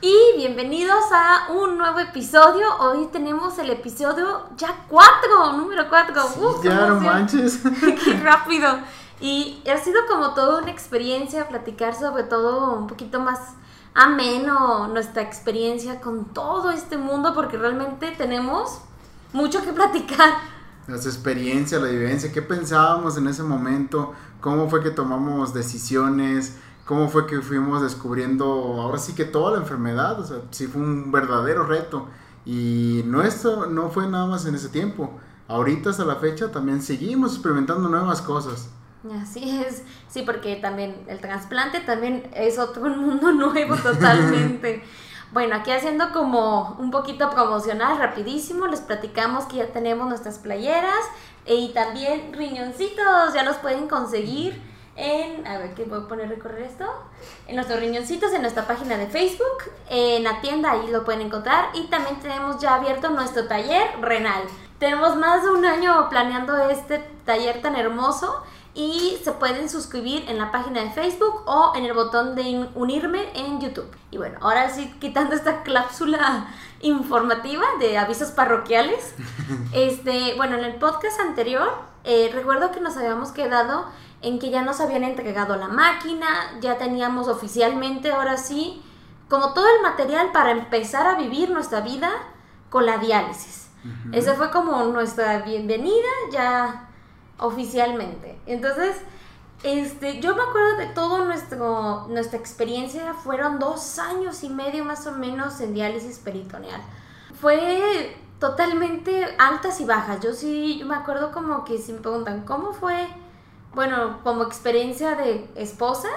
Y bienvenidos a un nuevo episodio. Hoy tenemos el episodio ya 4, número 4. ya no manches. Qué rápido. Y ha sido como toda una experiencia platicar sobre todo un poquito más ameno nuestra experiencia con todo este mundo porque realmente tenemos mucho que platicar. Las experiencias, la vivencia, qué pensábamos en ese momento, cómo fue que tomamos decisiones, cómo fue que fuimos descubriendo ahora sí que toda la enfermedad, o sea, sí fue un verdadero reto. Y nuestro no fue nada más en ese tiempo. Ahorita hasta la fecha también seguimos experimentando nuevas cosas. Así es, sí, porque también el trasplante también es otro mundo nuevo totalmente. bueno, aquí haciendo como un poquito promocional, rapidísimo, les platicamos que ya tenemos nuestras playeras y también riñoncitos, ya los pueden conseguir en, a ver, ¿qué voy a poner recorrer esto? En nuestros riñoncitos, en nuestra página de Facebook, en la tienda, ahí lo pueden encontrar. Y también tenemos ya abierto nuestro taller renal. Tenemos más de un año planeando este taller tan hermoso y se pueden suscribir en la página de Facebook o en el botón de unirme en YouTube. Y bueno, ahora sí, quitando esta cláusula informativa de avisos parroquiales, este, bueno, en el podcast anterior eh, recuerdo que nos habíamos quedado en que ya nos habían entregado la máquina, ya teníamos oficialmente, ahora sí, como todo el material para empezar a vivir nuestra vida con la diálisis. Esa fue como nuestra bienvenida, ya oficialmente. Entonces, este, yo me acuerdo de todo nuestro, nuestra experiencia, fueron dos años y medio más o menos en diálisis peritoneal. Fue totalmente altas y bajas. Yo sí, me acuerdo como que si me preguntan, ¿cómo fue? Bueno, como experiencia de esposa,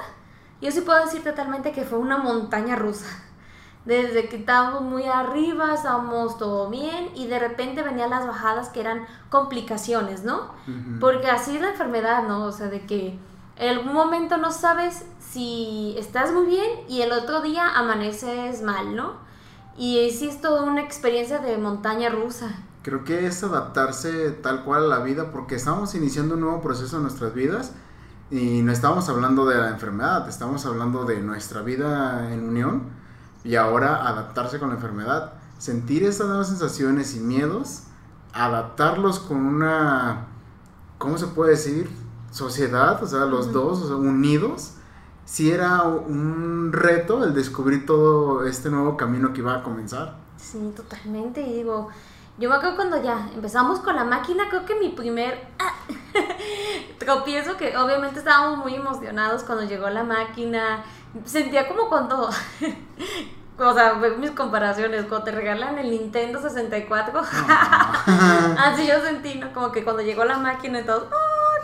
yo sí puedo decir totalmente que fue una montaña rusa desde que estábamos muy arriba, estábamos todo bien y de repente venían las bajadas que eran complicaciones, ¿no? Porque así es la enfermedad, ¿no? O sea, de que en algún momento no sabes si estás muy bien y el otro día amaneces mal, ¿no? Y sí es toda una experiencia de montaña rusa. Creo que es adaptarse tal cual a la vida porque estamos iniciando un nuevo proceso en nuestras vidas y no estamos hablando de la enfermedad, estamos hablando de nuestra vida en unión y ahora adaptarse con la enfermedad. Sentir esas nuevas sensaciones y miedos, adaptarlos con una, ¿cómo se puede decir? Sociedad, o sea, los dos, o sea, unidos. Sí era un reto el descubrir todo este nuevo camino que iba a comenzar. Sí, totalmente. Y digo, yo me acuerdo cuando ya empezamos con la máquina, creo que mi primer tropiezo, que obviamente estábamos muy emocionados cuando llegó la máquina, sentía como cuando, o sea, mis comparaciones, cuando te regalan el Nintendo 64, así yo sentí, ¿no? Como que cuando llegó la máquina y todo,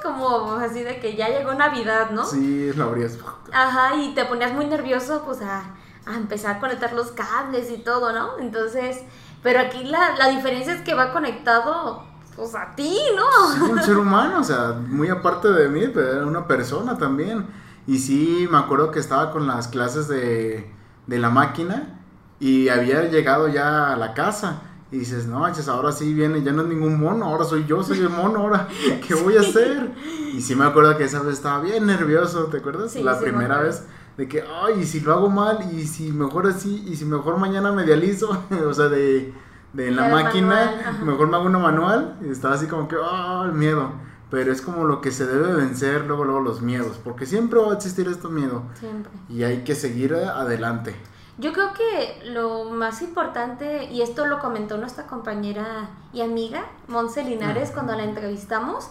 como así de que ya llegó Navidad, ¿no? Sí, es la abrías. Ajá, y te ponías muy nervioso, pues a, a empezar a conectar los cables y todo, ¿no? Entonces pero aquí la, la diferencia es que va conectado pues a ti, ¿no? un ser humano, o sea, muy aparte de mí, pero era una persona también. Y sí, me acuerdo que estaba con las clases de, de la máquina y había llegado ya a la casa. Y dices, no manches, ahora sí viene, ya no es ningún mono, ahora soy yo, soy el mono, ahora, ¿qué voy a hacer? Y sí me acuerdo que esa vez estaba bien nervioso, ¿te acuerdas? Sí, la primera vez de que, ay, y si lo hago mal, y si mejor así, y si mejor mañana me dializo, o sea, de, de la máquina, mejor me hago una manual, y estaba así como que, oh, el miedo. Pero es como lo que se debe vencer luego, luego los miedos, porque siempre va a existir este miedo. Siempre. Y hay que seguir adelante. Yo creo que lo más importante, y esto lo comentó nuestra compañera y amiga, Monse Linares, cuando la entrevistamos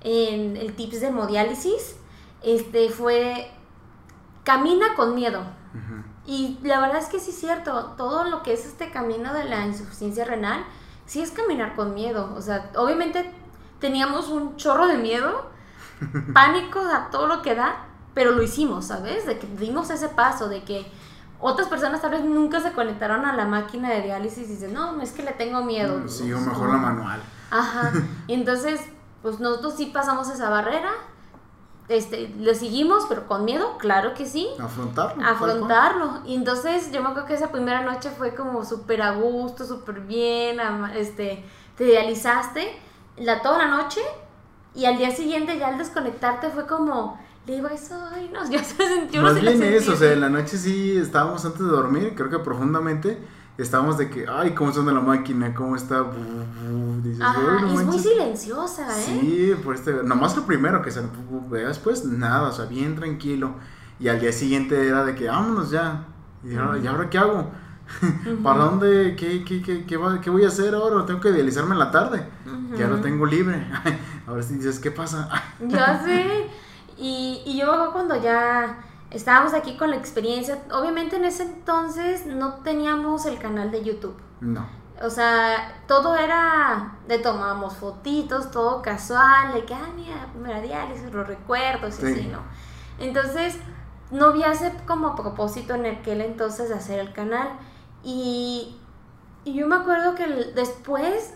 en el tips de hemodiálisis, este fue camina con miedo. Y la verdad es que sí es cierto, todo lo que es este camino de la insuficiencia renal, sí es caminar con miedo. O sea, obviamente teníamos un chorro de miedo, pánico a todo lo que da, pero lo hicimos, ¿sabes? De que dimos ese paso, de que otras personas tal vez nunca se conectaron a la máquina de diálisis y dicen, no, es que le tengo miedo. Mm, sí, o mejor la manual. Ajá. Y entonces, pues nosotros sí pasamos esa barrera, este, lo seguimos, pero con miedo, claro que sí. Afrontarlo. Afrontarlo. Y entonces yo me acuerdo que esa primera noche fue como súper a gusto, súper bien, este, te idealizaste la, toda la noche y al día siguiente ya al desconectarte fue como, Le digo, eso, ay, no, ya se sintió. Más bien eso, o sea, en la noche sí estábamos antes de dormir, creo que profundamente estábamos de que, ay, cómo suena la máquina, cómo está. Dices, Ajá, es muy silenciosa, ¿eh? Sí, por este, nomás lo primero que se después nada, o sea, bien tranquilo. Y al día siguiente era de que, vámonos ya. Y, ahora, ¿y ahora qué hago? ¿Para dónde? ¿Qué, qué, qué, qué, voy a hacer ahora? Tengo que idealizarme en la tarde. Ya lo tengo libre. ahora sí dices, ¿qué pasa? ya sé. Y, y yo cuando ya estábamos aquí con la experiencia, obviamente en ese entonces no teníamos el canal de YouTube. No. O sea, todo era de tomábamos fotitos, todo casual, de que, ah, mira, primera diálisis, los recuerdos y así, ¿no? Entonces, no había ese como propósito en aquel entonces de hacer el canal. Y, y yo me acuerdo que después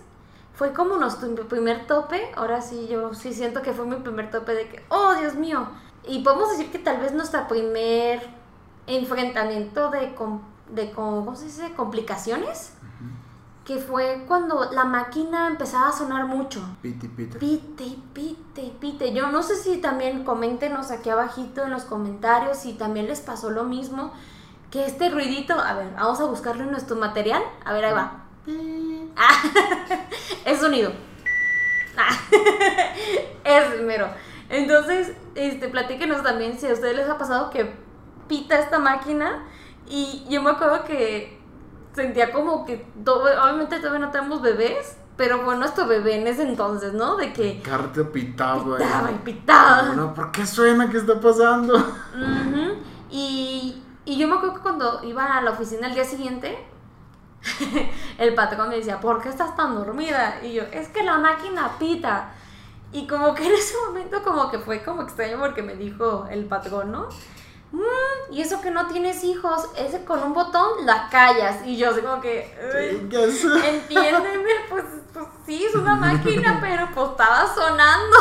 fue como nuestro primer tope, ahora sí yo sí siento que fue mi primer tope de que, oh Dios mío, y podemos decir que tal vez nuestro primer enfrentamiento de, de ¿cómo se dice? complicaciones, que fue cuando la máquina empezaba a sonar mucho. Pite, pite. Pite, pite, pite. Yo no sé si también coméntenos aquí abajito en los comentarios si también les pasó lo mismo, que este ruidito, a ver, vamos a buscarlo en nuestro material, a ver, ahí va. Ah, es sonido. Ah, es primero. Entonces, este, platíquenos también si a ustedes les ha pasado que pita esta máquina. Y yo me acuerdo que sentía como que, todo, obviamente todavía no tenemos bebés, pero fue nuestro bebé en ese entonces, ¿no? De que... Carte pitado, Pitaba y pitaba. No, ¿por qué suena? ¿Qué está pasando? y, y yo me acuerdo que cuando iba a la oficina el día siguiente, el patrón me decía, ¿por qué estás tan dormida? Y yo, es que la máquina pita. Y como que en ese momento como que fue como extraño porque me dijo el patrón, ¿no? Mm, y eso que no tienes hijos, ese con un botón la callas. Y yo así como que, entiéndeme, pues, pues, sí, es una máquina, pero pues estaba sonando.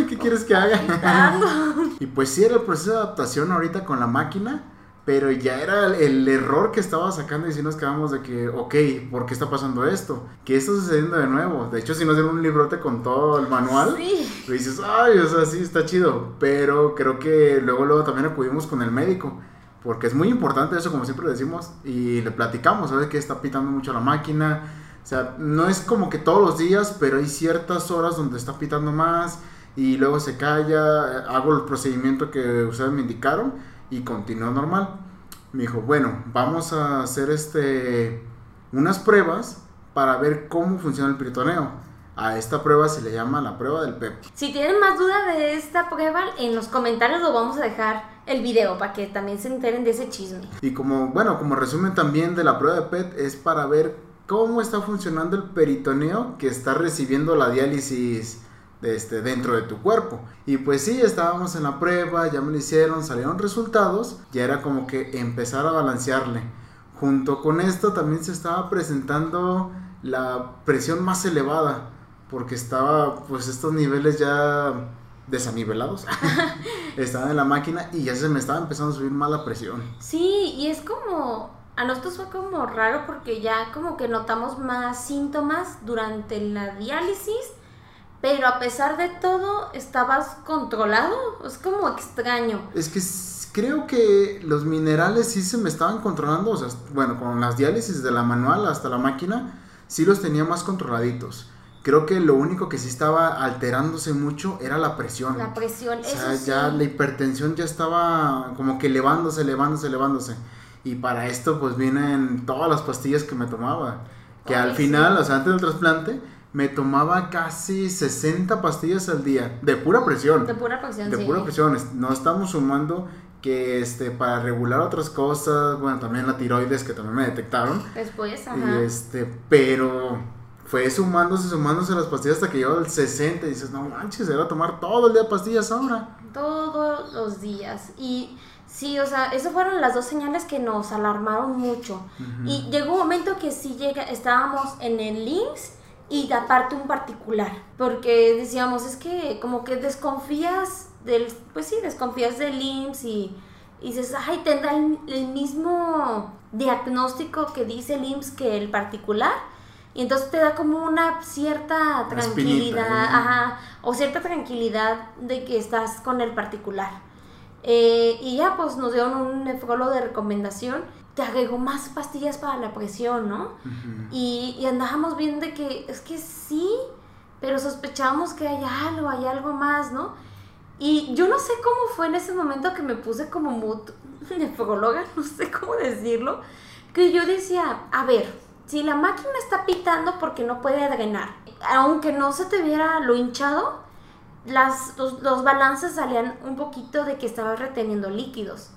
¿y qué quieres que haga? y pues sí era el proceso de adaptación ahorita con la máquina. Pero ya era el, error que estaba sacando y si nos quedamos de que, ok, ¿por qué está pasando esto? ¿Qué está sucediendo de nuevo? De hecho, si nos dieron un librote con todo el manual, sí. dices, ay, o sea, sí, está chido. Pero creo que luego, luego también acudimos con el médico. Porque es muy importante eso, como siempre decimos, y le platicamos, ¿sabes? Que está pitando mucho la máquina. O sea, no es como que todos los días, pero hay ciertas horas donde está pitando más y luego se calla, hago el procedimiento que ustedes me indicaron y continuó normal. Me dijo, bueno, vamos a hacer este unas pruebas para ver cómo funciona el peritoneo. A esta prueba se le llama la prueba del PEP. Si tienen más duda de esta prueba, en los comentarios lo vamos a dejar el video para que también se enteren de ese chisme. Y como, bueno, como resumen también de la prueba de PET es para ver cómo está funcionando el peritoneo que está recibiendo la diálisis este, dentro de tu cuerpo. Y pues sí, estábamos en la prueba, ya me lo hicieron, salieron resultados, ya era como que empezar a balancearle. Junto con esto también se estaba presentando la presión más elevada, porque estaba pues estos niveles ya desanivelados estaban en la máquina y ya se me estaba empezando a subir más la presión. Sí, y es como a nosotros fue como raro porque ya como que notamos más síntomas durante la diálisis pero a pesar de todo estabas controlado. Es como extraño. Es que creo que los minerales sí se me estaban controlando. O sea, bueno, con las diálisis de la manual hasta la máquina, sí los tenía más controladitos. Creo que lo único que sí estaba alterándose mucho era la presión. La presión, o sea, ya la hipertensión ya estaba como que elevándose, elevándose, elevándose. Y para esto pues vienen todas las pastillas que me tomaba. Que al final, o sea, antes del trasplante, me tomaba casi 60 pastillas al día, de pura presión. De pura presión, De pura presión. No estamos sumando que este para regular otras cosas, bueno, también la tiroides que también me detectaron. Después, ajá. Y este, pero fue sumándose, sumándose las pastillas hasta que llegó al 60 y dices, no manches, se va a tomar todo el día pastillas ahora. Todos los días. Y sí, o sea, esas fueron las dos señales que nos alarmaron mucho. Y llegó un momento que sí llega, estábamos en el links y aparte un particular, porque decíamos, es que como que desconfías del, pues sí, desconfías del IMSS y, dices, ay, tendrá el, mismo diagnóstico que dice el IMSS que el particular, Y entonces te da como una cierta tranquilidad, espinita, ¿eh? ajá, o cierta tranquilidad de que estás con el particular. Eh, y ya pues nos dieron un nefrólogo de recomendación, te agregó más pastillas para la presión, ¿no? Y, y andábamos viendo de que es que sí, pero sospechábamos que hay algo, hay algo más, ¿no? Y yo no sé cómo fue en ese momento que me puse como mood nefróloga, no sé cómo decirlo, que yo decía, a ver, si la máquina está pitando porque no puede drenar, aunque no se te viera lo hinchado, las, los, los balances salían un poquito de que estaba reteniendo líquidos.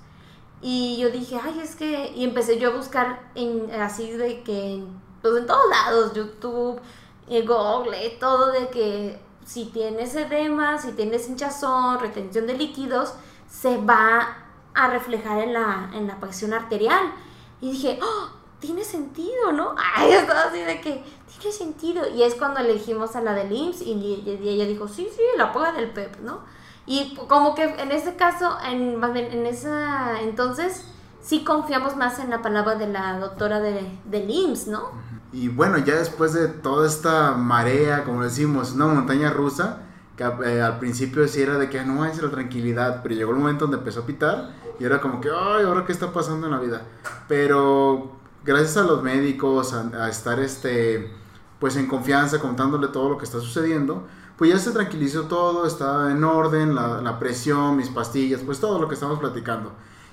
Y yo dije, ay, es que... Y empecé yo a buscar en, así de que, pues en todos lados, YouTube, eh, Google, todo de que si tienes edema, si tienes hinchazón, retención de líquidos, se va a reflejar en la, en la presión arterial. Y dije, oh, tiene sentido, ¿no? Ay, estaba así de que, tiene sentido. Y es cuando elegimos a la del IMSS y, ella dijo, sí, sí, la prueba del PEP, ¿no? Y como que en ese caso, en, en esa entonces, sí confiamos más en la palabra de la doctora de, del ¿no? Y bueno, ya después de toda esta marea, como decimos, una montaña rusa, que eh, al principio sí era de que "Ah, no es la tranquilidad, pero llegó el momento donde empezó a pitar y era como que, ay, ahora qué está pasando en la vida. Pero gracias a los médicos, a, a estar este, pues en confianza, contándole todo lo que está sucediendo, pues ya se tranquilizó todo, está en orden, la, la presión, mis pastillas, pues todo lo que estamos platicando.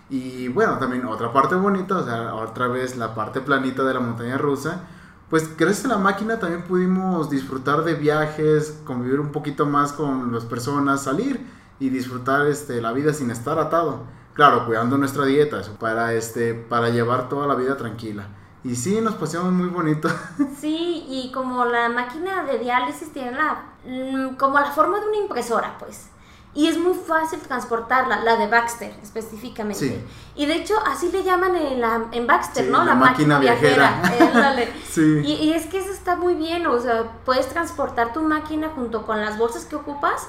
Y bueno, también otra parte bonita, o sea, otra vez la parte planita de la montaña rusa, pues gracias a la máquina también pudimos disfrutar de viajes, convivir un poquito más con las personas, salir y disfrutar este, la vida sin estar atado. Claro, cuidando nuestra dieta, eso, para, este, para llevar toda la vida tranquila. Y sí, nos paseamos muy bonito. Sí, y como la máquina de diálisis tiene la, mm, como la forma de una impresora, pues. Y es muy fácil transportarla, la de Baxter específicamente. Sí. Y de hecho, así le llaman en, la, en Baxter, Sí, ¿no? la máquina viajera. Sí. Y, y es que eso está muy bien, o sea, puedes transportar tu máquina junto con las bolsas que ocupas.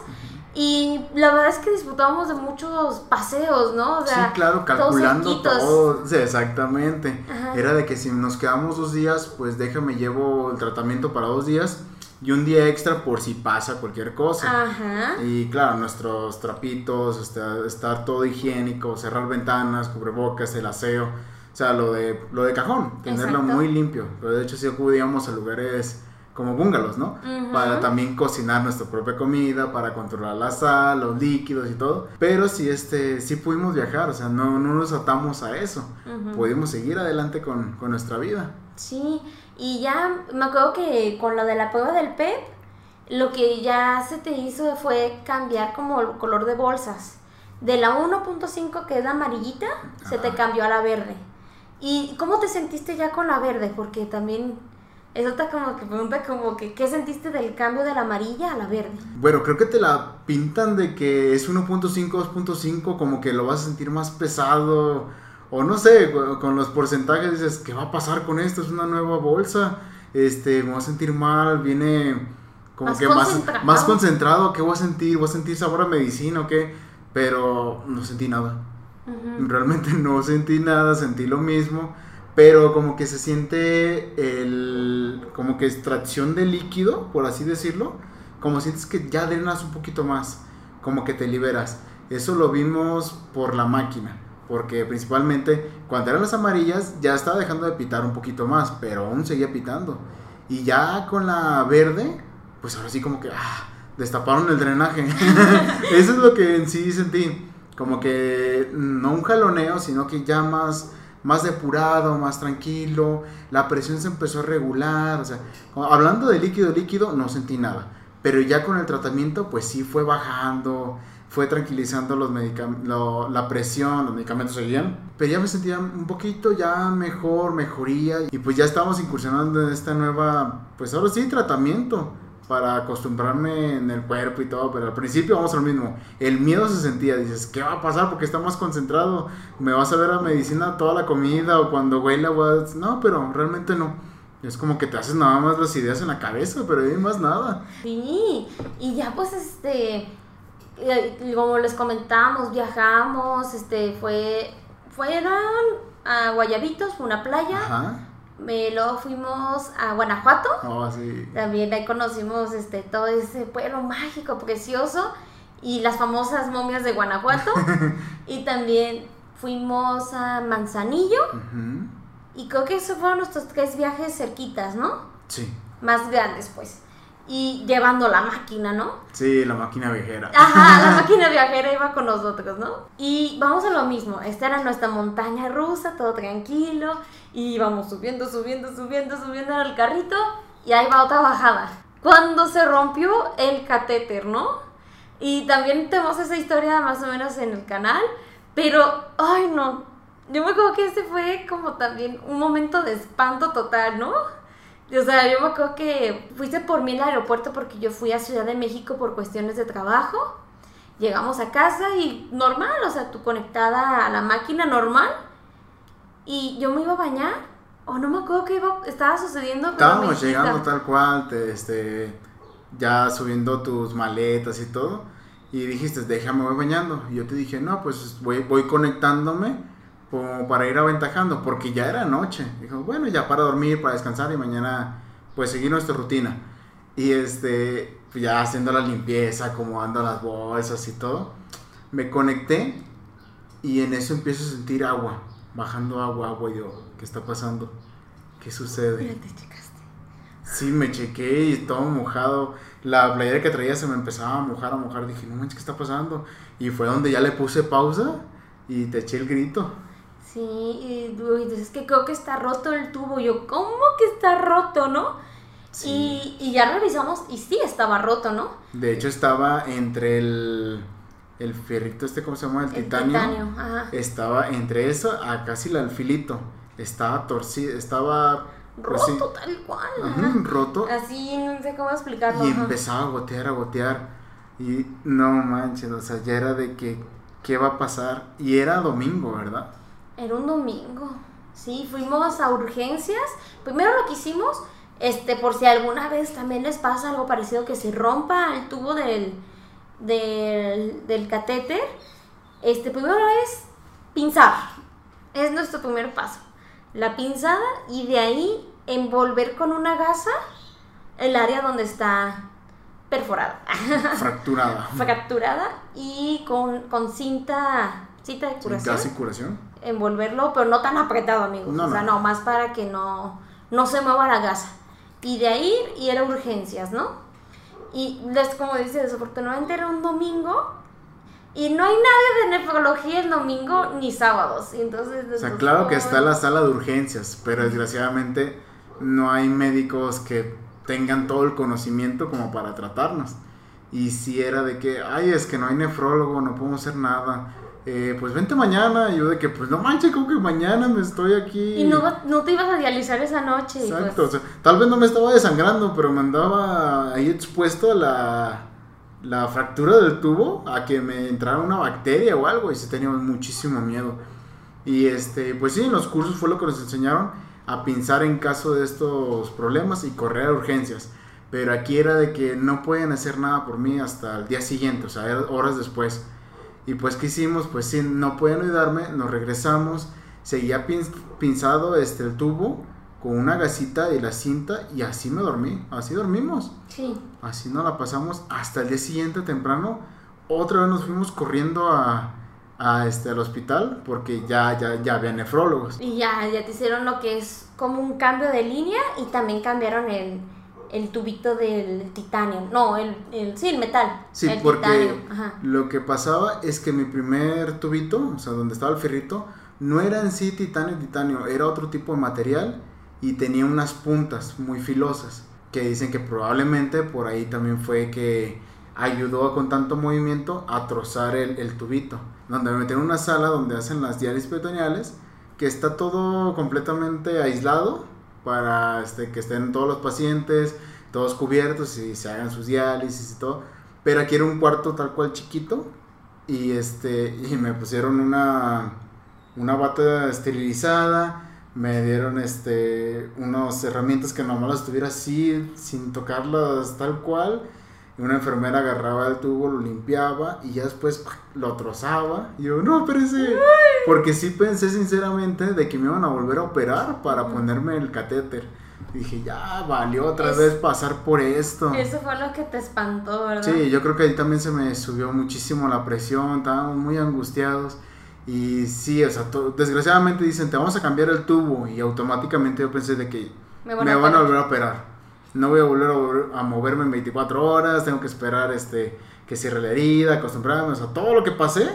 Y la verdad es que disfrutamos de muchos paseos, ¿no? O sea, sí, claro, calculando todo. Sí, exactamente. Ajá. Era de que si nos quedamos dos días, pues déjame llevo el tratamiento para dos días y un día extra por si pasa cualquier cosa. Ajá. Y claro, nuestros trapitos, este, estar todo higiénico, cerrar ventanas, cubrebocas, el aseo, o sea, lo de, lo de cajón, tenerlo Exacto. muy limpio. Pero de hecho sí acudíamos a lugares como bungalows, ¿no? Ujú. Para también cocinar nuestra propia comida, para controlar la sal, los líquidos y todo. Pero sí, este, sí pudimos viajar, o sea, no, no nos atamos a eso. Ujú. Pudimos seguir adelante con, con nuestra vida. Sí, y ya me acuerdo que con lo de la prueba del PEP, lo que ya se te hizo fue cambiar como el color de bolsas. De la 1.5 que es la amarillita, se te cambió a la verde. ¿Y cómo te sentiste ya con la verde? Porque también es otra como que pregunta como que ¿qué sentiste del cambio de la amarilla a la verde? Bueno, creo que te la pintan de que es 1.5, 2.5, como que lo vas a sentir más pesado. O no sé, con los porcentajes dices, ¿qué va a pasar con esto? Es una nueva bolsa. Este, me voy a sentir mal, viene como Más que más, concentrado. más concentrado. ¿Qué voy a sentir? ¿Voy a sentir sabor a medicina o qué? Pero no sentí nada. Ujú. Realmente no sentí nada, sentí lo mismo, pero como que se siente el, como que extracción de líquido, por así decirlo, como sientes que ya drenas un poquito más, como que te liberas. Eso lo vimos por la máquina, porque principalmente cuando eran las amarillas ya estaba dejando de pitar un poquito más, pero aún seguía pitando. Y ya con la verde, pues ahora sí como que ah, destaparon el drenaje. Eso es lo que en sí sentí. Como que no un jaloneo, sino que ya más, más depurado, más tranquilo. La presión se empezó a regular. O sea, hablando de líquido, líquido, no sentí nada. Pero ya con el tratamiento, pues sí fue bajando, fue tranquilizando los lo- la presión, los medicamentos seguían. Pero ya me sentía un poquito ya mejor, mejoría. Y pues ya estamos incursionando en esta nueva, pues ahora sí, tratamiento para acostumbrarme en el cuerpo y todo, pero al principio vamos a lo mismo. El miedo se sentía, dices, ¿qué va a pasar? Porque está más concentrado. ¿Me vas a ver a medicina toda la comida o cuando huela? a-". No, pero realmente no. Es como que te haces nada más las ideas en la cabeza, pero hay más nada. Sí, y ya pues este, eh, como les comentábamos, viajamos, este, fue, fueron a Guayabitos, fue una playa, Ajá. Eh, luego fuimos a Guanajuato. Oh, sí. También ahí conocimos este, todo ese pueblo mágico, precioso. Y las famosas momias de Guanajuato. y también fuimos a Manzanillo. Y creo que esos fueron nuestros tres viajes cerquitas, ¿no? Sí. Más grandes, pues. Y llevando la máquina, ¿no? Sí, la máquina viajera. Ajá, la máquina viajera iba con nosotros, ¿no? Y vamos a lo mismo. Esta era nuestra montaña rusa, todo tranquilo. Y íbamos subiendo, subiendo, subiendo, subiendo en el carrito. Y ahí va otra bajada. Cuando se rompió el catéter, ¿no? Y también tenemos esa historia más o menos en el canal. Pero, ay no. Yo me acuerdo que ese fue como también un momento de espanto total, ¿no? O sea, yo me acuerdo que fuiste por mí al aeropuerto porque yo fui a Ciudad de México por cuestiones de trabajo. Llegamos a casa y normal, o sea, tú conectada a la máquina normal. Y yo me iba a bañar, o no me acuerdo qué iba, estaba sucediendo. Estábamos llegando tal cual, te, este, ya subiendo tus maletas y todo. Y dijiste, déjame, voy bañando. Y yo te dije, no, pues voy, voy conectándome como para ir aventajando, porque ya era noche. Dijo, bueno, ya para dormir, para descansar y mañana, pues seguir nuestra rutina. Y este, pues, ya haciendo la limpieza, acomodando las bolsas y todo. Me conecté y en eso empiezo a sentir agua, bajando agua, agua. Y yo, ¿qué está pasando? ¿Qué sucede? Mira, te checaste. Sí, me chequé y todo mojado. La playera que traía se me empezaba a mojar, a mojar. Dije, no manches, ¿qué está pasando? Y fue donde ya le puse pausa y te eché el grito. Sí, y tú dices, es que creo que está roto el tubo. Yo, ¿cómo que está roto, no? Sí. Y, y ya revisamos y sí estaba roto, ¿no? De hecho, estaba entre el, el fierrito este, ¿cómo se llama? El, El titanio. titanio, ajá. Estaba entre eso a casi el alfilito. Estaba torcido, estaba... pues, Roto tal cual. ajá. roto. Así, no sé cómo explicarlo. Y ajá. empezaba a gotear, a gotear. Y no manches, o sea, ya era de que, ¿qué va a pasar? Y era domingo, ¿verdad? Era un domingo. Sí, fuimos a urgencias. Primero lo que hicimos, este, por si alguna vez también les pasa algo parecido, que se rompa el tubo del, del, del catéter. Este, primero es pinzar. Es nuestro primer paso. La pinzada y de ahí envolver con una gasa el área donde está perforada. Fracturada. fracturada y con, con cinta, cinta de curación Casi curación. Envolverlo, pero no tan apretado, amigos. No, o sea, no. no, más para que no, no se mueva la gasa. Y de ahí y era urgencias, ¿no? Y les, como dice, desafortunadamente era un domingo y no hay nadie de nefrología el domingo ni sábados. Y entonces, O sea, claro que está la sala de urgencias, pero desgraciadamente no hay médicos que tengan todo el conocimiento como para tratarnos. Y si era de que, ay, es que no hay nefrólogo, no podemos hacer nada. Eh, pues vente mañana. Y yo de que, pues no manches, como que mañana me estoy aquí. Y no, no te ibas a dializar esa noche. Exacto, pues, o sea, tal vez no me estaba desangrando, pero me andaba ahí expuesto a la, la fractura del tubo, a que me entrara una bacteria o algo, y sí teníamos muchísimo miedo. Y este, pues sí, en los cursos fue lo que nos enseñaron a pensar en caso de estos problemas y correr a urgencias. Pero aquí era de que no pueden hacer nada por mí hasta el día siguiente, o sea, horas después. Y pues, ¿qué hicimos? Pues sí, no pueden ayudarme, nos regresamos, seguía pin- pinzado este, el tubo con una gasita y la cinta y así me dormí, así dormimos. sí. Así nos la pasamos hasta el día siguiente temprano. Otra vez nos fuimos corriendo a, a, este, al hospital porque ya, ya, ya había nefrólogos. Y ya, ya te hicieron lo que es como un cambio de línea y también cambiaron el, el tubito del titanio. No, el, el sí, el metal. Sí, el porque lo que pasaba es que mi primer tubito, o sea, donde estaba el ferrito, no era en sí titanio, titanio, era otro tipo de material y tenía unas puntas muy filosas que dicen que probablemente por ahí también fue que ayudó con tanto movimiento a trozar el, el tubito. Donde me metieron en una sala donde hacen las diálisis peritoneales, que está todo completamente aislado para este, que estén todos los pacientes, todos cubiertos y se hagan sus diálisis y todo. Pero aquí era un cuarto tal cual chiquito y este y me pusieron una una bata esterilizada, me dieron este unas herramientas que nomás las tuviera así sin tocarlas tal cual. Y una enfermera agarraba el tubo, lo limpiaba y ya después lo trozaba. Y yo, no, espérese. Porque sí pensé sinceramente de que me iban a volver a operar para ponerme el catéter. dije, ya valió otra vez pasar por esto. Eso fue lo que te espantó, ¿verdad? Sí, yo creo que ahí también se me subió muchísimo la presión, estábamos muy angustiados. Y sí, o sea, desgraciadamente dicen, te vamos a cambiar el tubo. Y automáticamente yo pensé de que me, van, a, volver a operar. No voy a volver a, moverme en 24 horas, tengo que esperar este que cierre la herida, acostumbrarme, o sea, todo lo que pasé,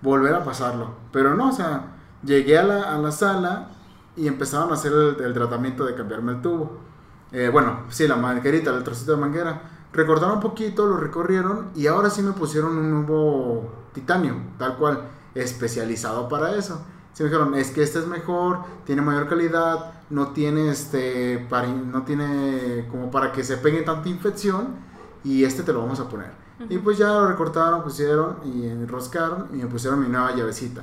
volver a pasarlo. Pero no, o sea, llegué a la, a la sala y empezaron a hacer el, tratamiento de cambiarme el tubo. Eh, bueno, sí, la manguerita, el trocito de manguera. Recortaron un poquito, lo recorrieron y ahora sí me pusieron un nuevo titanio, tal cual, especializado para eso. Se me dijeron, es que este es mejor, tiene mayor calidad, no tiene este, para, no tiene como para que se pegue tanta infección y este te lo vamos a poner. Y pues ya lo recortaron, pusieron y enroscaron y me pusieron mi nueva llavecita.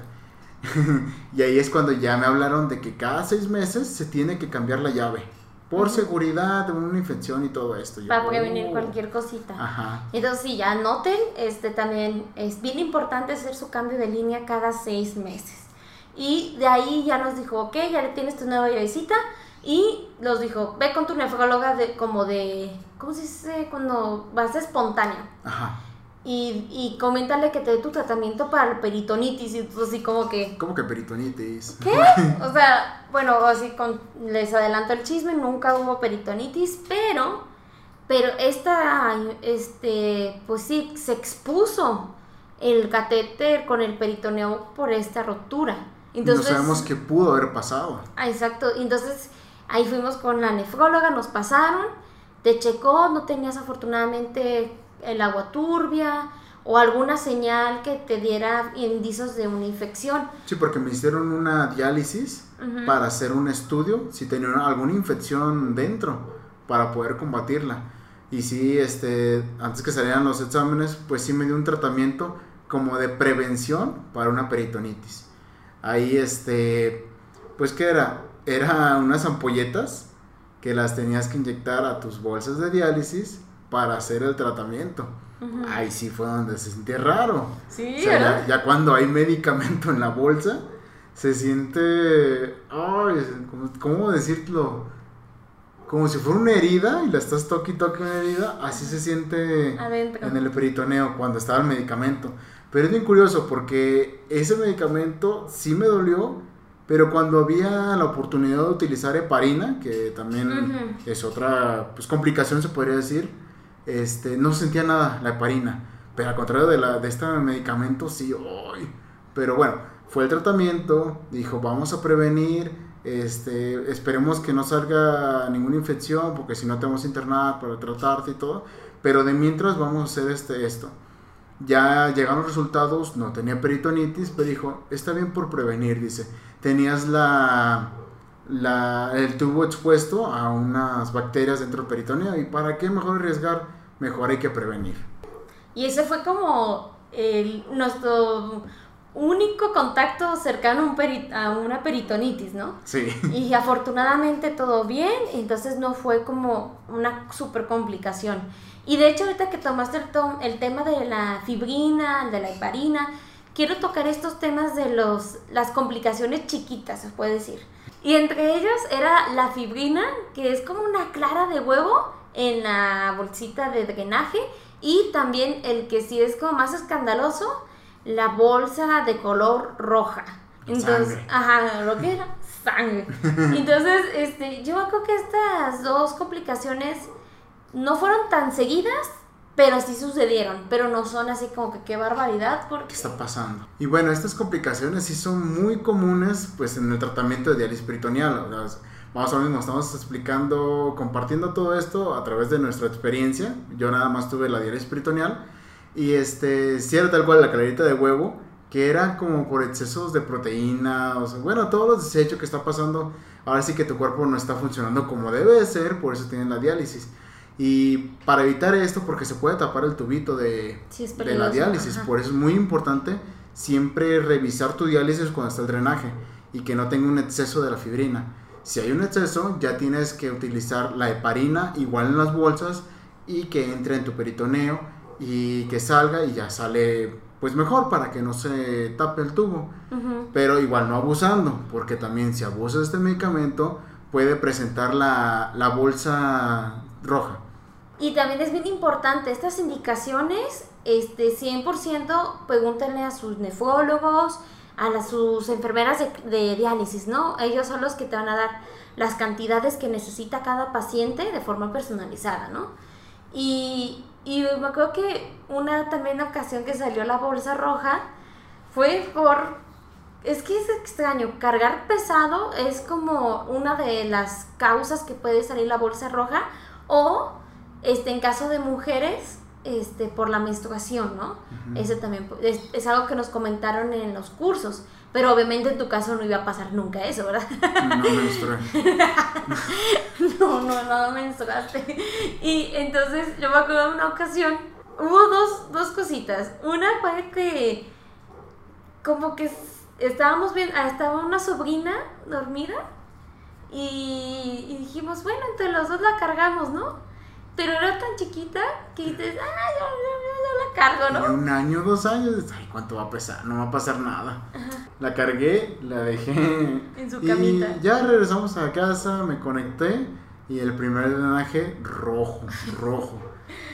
y ahí es cuando ya me hablaron de que cada seis meses se tiene que cambiar la llave. Por seguridad de una infección y todo esto. Para prevenir oh". cualquier cosita. Ajá. Entonces, sí, ya noten, este también es bien importante hacer su cambio de línea cada seis meses. Y de ahí ya nos dijo, ok, ya le tienes tu nueva llavecita. Y nos dijo, ve con tu nefróloga de, como de, ¿cómo se dice? Cuando vas espontáneo. Ajá. Y, y coméntale que te dé tu tratamiento para el peritonitis. Y tú así como que... ¿Cómo que peritonitis? ¿Qué? o sea, bueno, así con, les adelanto el chisme, nunca hubo peritonitis, pero... Pero esta, este, pues sí, se expuso el catéter con el peritoneo por esta rotura. Entonces, no sabemos qué pudo haber pasado. Ah, exacto. Entonces ahí fuimos con la nefróloga, nos pasaron, te checó, no tenías afortunadamente el agua turbia o alguna señal que te diera indicios de una infección. Sí, porque me hicieron una diálisis para hacer un estudio si tenía alguna infección dentro para poder combatirla. Y sí, este, antes que salieran los exámenes, pues sí me dio un tratamiento como de prevención para una peritonitis. Ahí, este, pues, ¿qué era? Era unas ampolletas que las tenías que inyectar a tus bolsas de diálisis para hacer el tratamiento. Ahí sí fue donde se sentía raro. Sí, ya, cuando hay medicamento en la bolsa, se siente. Ay, ¿cómo, decirlo? Como si fuera una herida y la estás toque y toque una herida, así se siente en el peritoneo cuando estaba el medicamento. Pero es bien curioso porque ese medicamento sí me dolió, pero cuando había la oportunidad de utilizar heparina, que también es otra pues, complicación se podría decir, este, no sentía nada la heparina. Pero al contrario de, la, de este medicamento, sí, hoy. Pero bueno, fue el tratamiento, dijo, vamos a prevenir, este, esperemos que no salga ninguna infección, porque si no te vamos a internar para tratarte y todo. Pero de mientras vamos a hacer este, esto. Ya llegaron los resultados, no tenía peritonitis, pero dijo, está bien por prevenir, dice. Tenías la, la, el tubo expuesto a unas bacterias dentro del peritoneo y para qué mejor arriesgar, mejor hay que prevenir. Y ese fue como el, nuestro único contacto cercano a, un a una peritonitis, ¿no? Sí. Y afortunadamente todo bien, entonces no fue como una super complicación. Y de hecho, ahorita que tomaste el, tema de la fibrina, de la heparina, quiero tocar estos temas de los, las complicaciones chiquitas, se puede decir. Y entre ellas era la fibrina, que es como una clara de huevo en la bolsita de drenaje. Y también el que sí es como más escandaloso, la bolsa de color roja. Entonces, ajá, lo que era sangre. Entonces, este, yo creo que estas dos complicaciones no fueron tan seguidas, pero sí sucedieron, pero no son así como que qué barbaridad. Porque... ¿Qué está pasando? Y bueno, estas complicaciones sí son muy comunes pues en el tratamiento de diálisis peritoneal. vamos a nos estamos explicando, compartiendo todo esto a través de nuestra experiencia. Yo nada más tuve la diálisis peritoneal y este, sí era tal cual la calerita de huevo, que era como por excesos de proteína, o sea, bueno, todos los desechos que está pasando, ahora sí que tu cuerpo no está funcionando como debe ser, por eso tienen la diálisis. Y para evitar esto, porque se puede tapar el tubito de, de la diálisis, por eso es muy importante siempre revisar tu diálisis cuando está el drenaje y que no tenga un exceso de la fibrina. Si hay un exceso, ya tienes que utilizar la heparina igual en las bolsas y que entre en tu peritoneo y que salga y ya sale pues mejor para que no se tape el tubo. Pero igual no abusando, porque también si abusas de este medicamento puede presentar la, la bolsa roja. Y también es bien importante, estas indicaciones, este 100% pregúntenle a sus nefrólogos, a sus enfermeras de, de, diálisis, ¿no? Ellos son los que te van a dar las cantidades que necesita cada paciente de forma personalizada, ¿no? Y, y me acuerdo que una también ocasión que salió la bolsa roja fue por... Es que es extraño, cargar pesado es como una de las causas que puede salir la bolsa roja o este, en caso de mujeres este, por la menstruación, ¿no? Ese también es, es, algo que nos comentaron en los cursos. Pero obviamente en tu caso no iba a pasar nunca eso, ¿verdad? No menstrué. no, no, no menstruaste. Y entonces yo me acuerdo de una ocasión, hubo dos, dos cositas. Una fue que como que estábamos bien, ah, estaba una sobrina dormida y, y dijimos, bueno, entre los dos la cargamos, ¿no? Pero era tan chiquita que dices, ah, yo, yo, la cargo, ¿no? un año, dos años, ay, ¿cuánto va a pesar? No va a pasar nada. La cargué, la dejé. En su camita. Y ya regresamos a casa, me conecté y el primer drenaje rojo, rojo.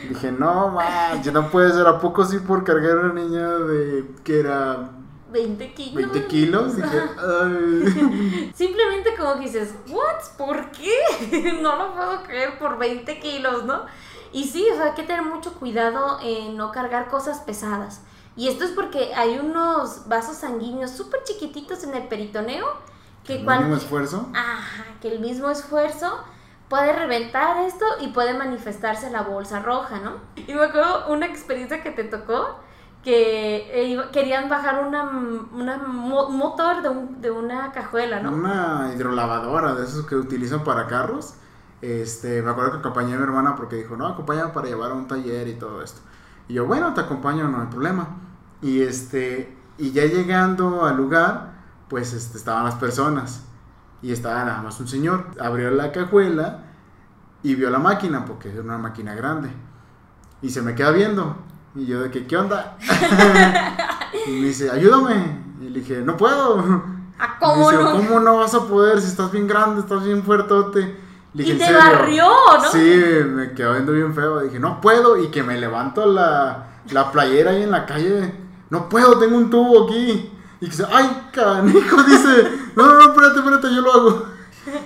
Dije, no, man, ya no puede ser. ¿A poco sí por cargar a una niña de que era 20 kilos. 20 kilos. Dije, Ay. Simplemente como que dices, ¿what? ¿Por qué? no lo puedo creer por 20 kilos, ¿no? Y sí, o sea, hay que tener mucho cuidado en no cargar cosas pesadas. Y esto es porque hay unos vasos sanguíneos súper chiquititos en el peritoneo. Que ¿El mismo esfuerzo? Ajá, que el mismo esfuerzo puede reventar esto y puede manifestarse la bolsa roja, ¿no? Y me acuerdo una experiencia que te tocó que eh, querían bajar una, un motor de, un, de, una cajuela, ¿no? Una hidrolavadora de esos que utilizan para carros. Este, me acuerdo que acompañé a mi hermana porque dijo, no, acompáñame para llevar a un taller y todo esto. Y yo, bueno, te acompaño, no hay problema. Y este, y ya llegando al lugar, pues este, estaban las personas. Y estaba nada más un señor. Abrió la cajuela y vio la máquina, porque es una máquina grande. Y se me queda viendo. Y yo de que, ¿qué onda? y me dice, ayúdame. Y le dije, no puedo. ¿A cómo dice, no? ¿Cómo no vas a poder si estás bien grande, estás bien fuertote? Le dije, y te barrió, ¿no? Sí, me quedó viendo bien feo. Dije, no puedo. Y que me levanto la, la playera ahí en la calle. No puedo, tengo un tubo aquí. Y que dice, ay, canijo, dice, no, no, no, espérate, espérate, yo lo hago.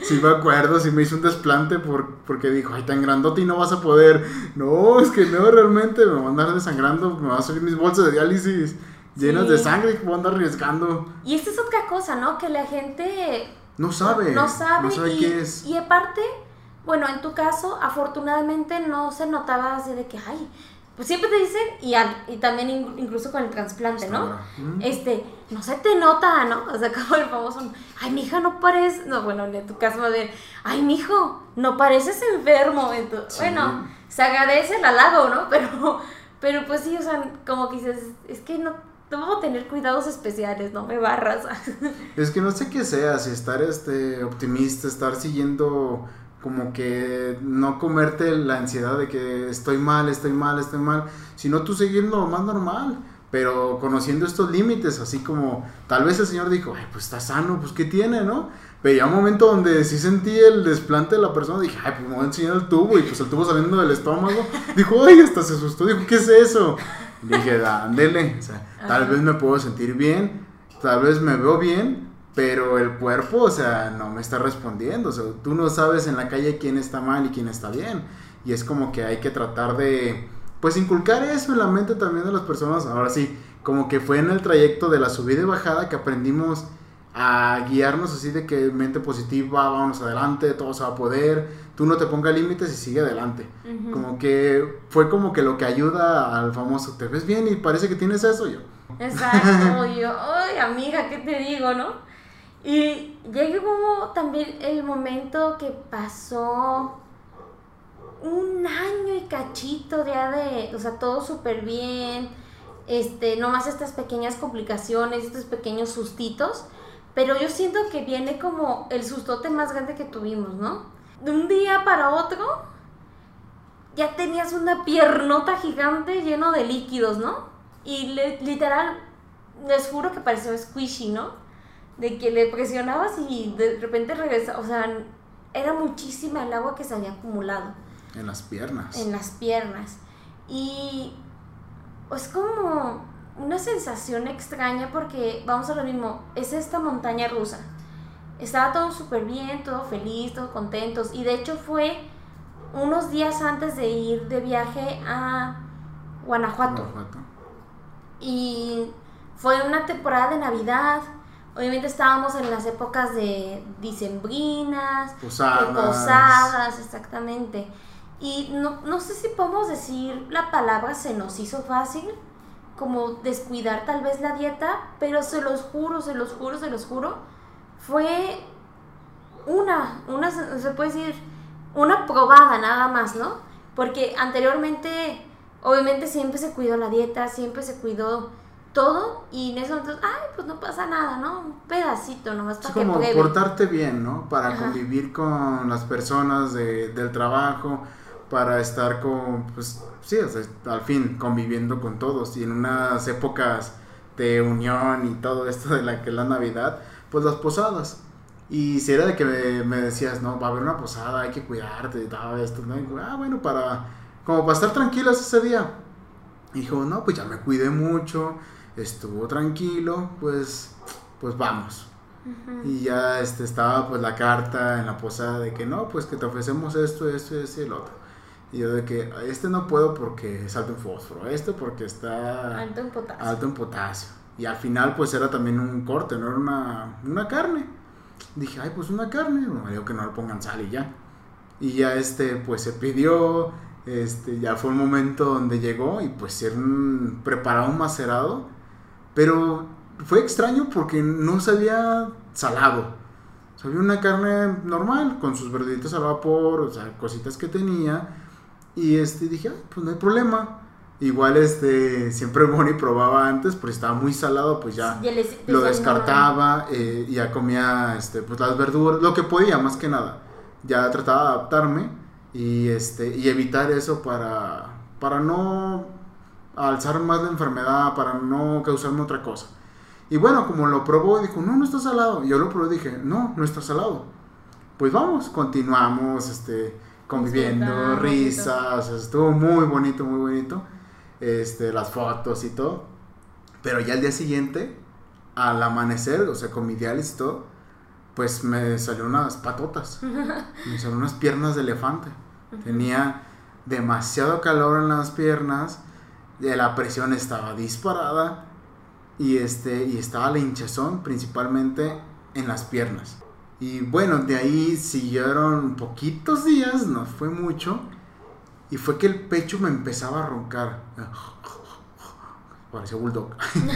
Sí me acuerdo, sí me hizo un desplante por, porque dijo, ay, tan grandote y no vas a poder. No, es que no, realmente me va a andar desangrando, me va a salir mis bolsas de diálisis llenas sí. de sangre que voy a andar arriesgando. Y esta es otra cosa, ¿no? Que la gente... No sabe. No sabe. No sabe y, qué es. Y aparte, bueno, en tu caso, afortunadamente no se notaba así de que, ay, pues siempre te dicen, y, al, y también in, incluso con el trasplante, ¿no? ¿Mm? Este, no se te nota, ¿no? O sea, como el famoso, ay, mi hija no parece, no, bueno, en tu caso más bien, ay, mi hijo, no pareces enfermo. Entonces, sí. Bueno, se agradece el halago, ¿no? Pero, pero pues sí, o sea, como que dices, es que no, debo tener cuidados especiales, no me barras. Es que no sé qué sea, si estar este, optimista, estar siguiendo como que no comerte la ansiedad de que estoy mal, estoy mal, estoy mal, sino tú seguir lo más normal, pero conociendo estos límites, así como tal vez el señor dijo, ay, pues está sano, pues qué tiene, ¿no? Pero ya un momento donde sí sentí el desplante de la persona, dije, ay, pues me voy a enseñar el tubo, y pues el tubo saliendo del estómago, dijo, ay, hasta se asustó, dijo, ¿qué es eso? Y dije, dándele, o sea, tal vez me puedo sentir bien, tal vez me veo bien, pero el cuerpo, o sea, no me está respondiendo. O sea, tú no sabes en la calle quién está mal y quién está bien. Y es como que hay que tratar de, pues, inculcar eso en la mente también de las personas. Ahora sí, como que fue en el trayecto de la subida y bajada que aprendimos a guiarnos así de que mente positiva, vamos adelante, todo se va a poder, tú no te pongas límites y sigue adelante. Uh -huh. Como que fue como que lo que ayuda al famoso, te ves bien y parece que tienes eso yo. Exacto, yo, ay amiga, ¿qué te digo, no? Y llegó también el momento que pasó un año y cachito ya de, o sea, todo súper bien, este, nomás estas pequeñas complicaciones, estos pequeños sustitos, pero yo siento que viene como el sustote más grande que tuvimos, ¿no? De un día para otro, ya tenías una piernota gigante lleno de líquidos, ¿no? Y literal, les juro que pareció squishy, ¿no? De que le presionabas y de repente regresa, o sea, era muchísima el agua que se había acumulado. En las piernas. En las piernas. Y es como una sensación extraña porque, vamos a lo mismo, es esta montaña rusa. Estaba todo súper bien, todo feliz, todo contentos. Y de hecho fue unos días antes de ir de viaje a Guanajuato. Guanajuato. Y fue una temporada de Navidad. Obviamente estábamos en las épocas de dicembrinas, posadas, de posadas exactamente. Y no, no sé si podemos decir la palabra se nos hizo fácil, como descuidar tal vez la dieta, pero se los juro, se los juro, se los juro, fue una, una, se puede decir, una probada nada más, ¿no? Porque anteriormente, obviamente siempre se cuidó la dieta, siempre se cuidó todo y en eso entonces, ay, pues no pasa nada, ¿no? Un pedacito nomás para es como portarte bien, ¿no? Para convivir con las personas de, del trabajo, para estar con, pues sí, o sea, al fin conviviendo con todos y en unas épocas de unión y todo esto de la que la Navidad, pues las posadas. Y si era de que me, decías, no, va a haber una posada, hay que cuidarte y todo esto, ¿no? ah, bueno, para, como para estar tranquilos ese día. dijo, no, pues ya me cuidé mucho, estuvo tranquilo, pues, pues vamos. Y ya este, estaba pues la carta en la posada de que no, pues que te ofrecemos esto, esto, esto y el otro. Y yo de que este no puedo porque es alto en fósforo, este porque está alto en potasio. Alto en potasio. Y al final pues era también un corte, no era una, una carne. Dije, ay, pues una carne. Bueno, digo que no le pongan sal y ya. Y ya este pues se pidió, este, ya fue un momento donde llegó y pues se preparado un macerado. Pero fue extraño porque no se había salado. O había una carne normal, con sus verduditos al vapor, o sea, cositas que tenía y este, dije, pues no hay problema. Igual este, siempre Bonnie probaba antes, porque estaba muy salado, pues ya, lo descartaba, eh, ya comía este, pues las verduras, lo que podía más que nada. Ya trataba de adaptarme y, este, y evitar eso para, para no alzar más la enfermedad, para no causarme otra cosa. Y bueno, como lo probó, dijo, no, no está salado. Y yo lo probé y dije, no, no está salado. Pues vamos, continuamos, este, conviviendo, risas, estuvo muy bonito, muy bonito, este, las fotos y todo, pero ya el día siguiente, al amanecer, o sea, con mi diálisis y todo, pues me salió unas patotas, me salieron unas piernas de elefante, tenía demasiado calor en las piernas, la presión estaba disparada y, este, y estaba la hinchazón principalmente en las piernas. Y bueno, de ahí siguieron poquitos días, no fue mucho. Y fue que el pecho me empezaba a roncar. Parecía bulldog.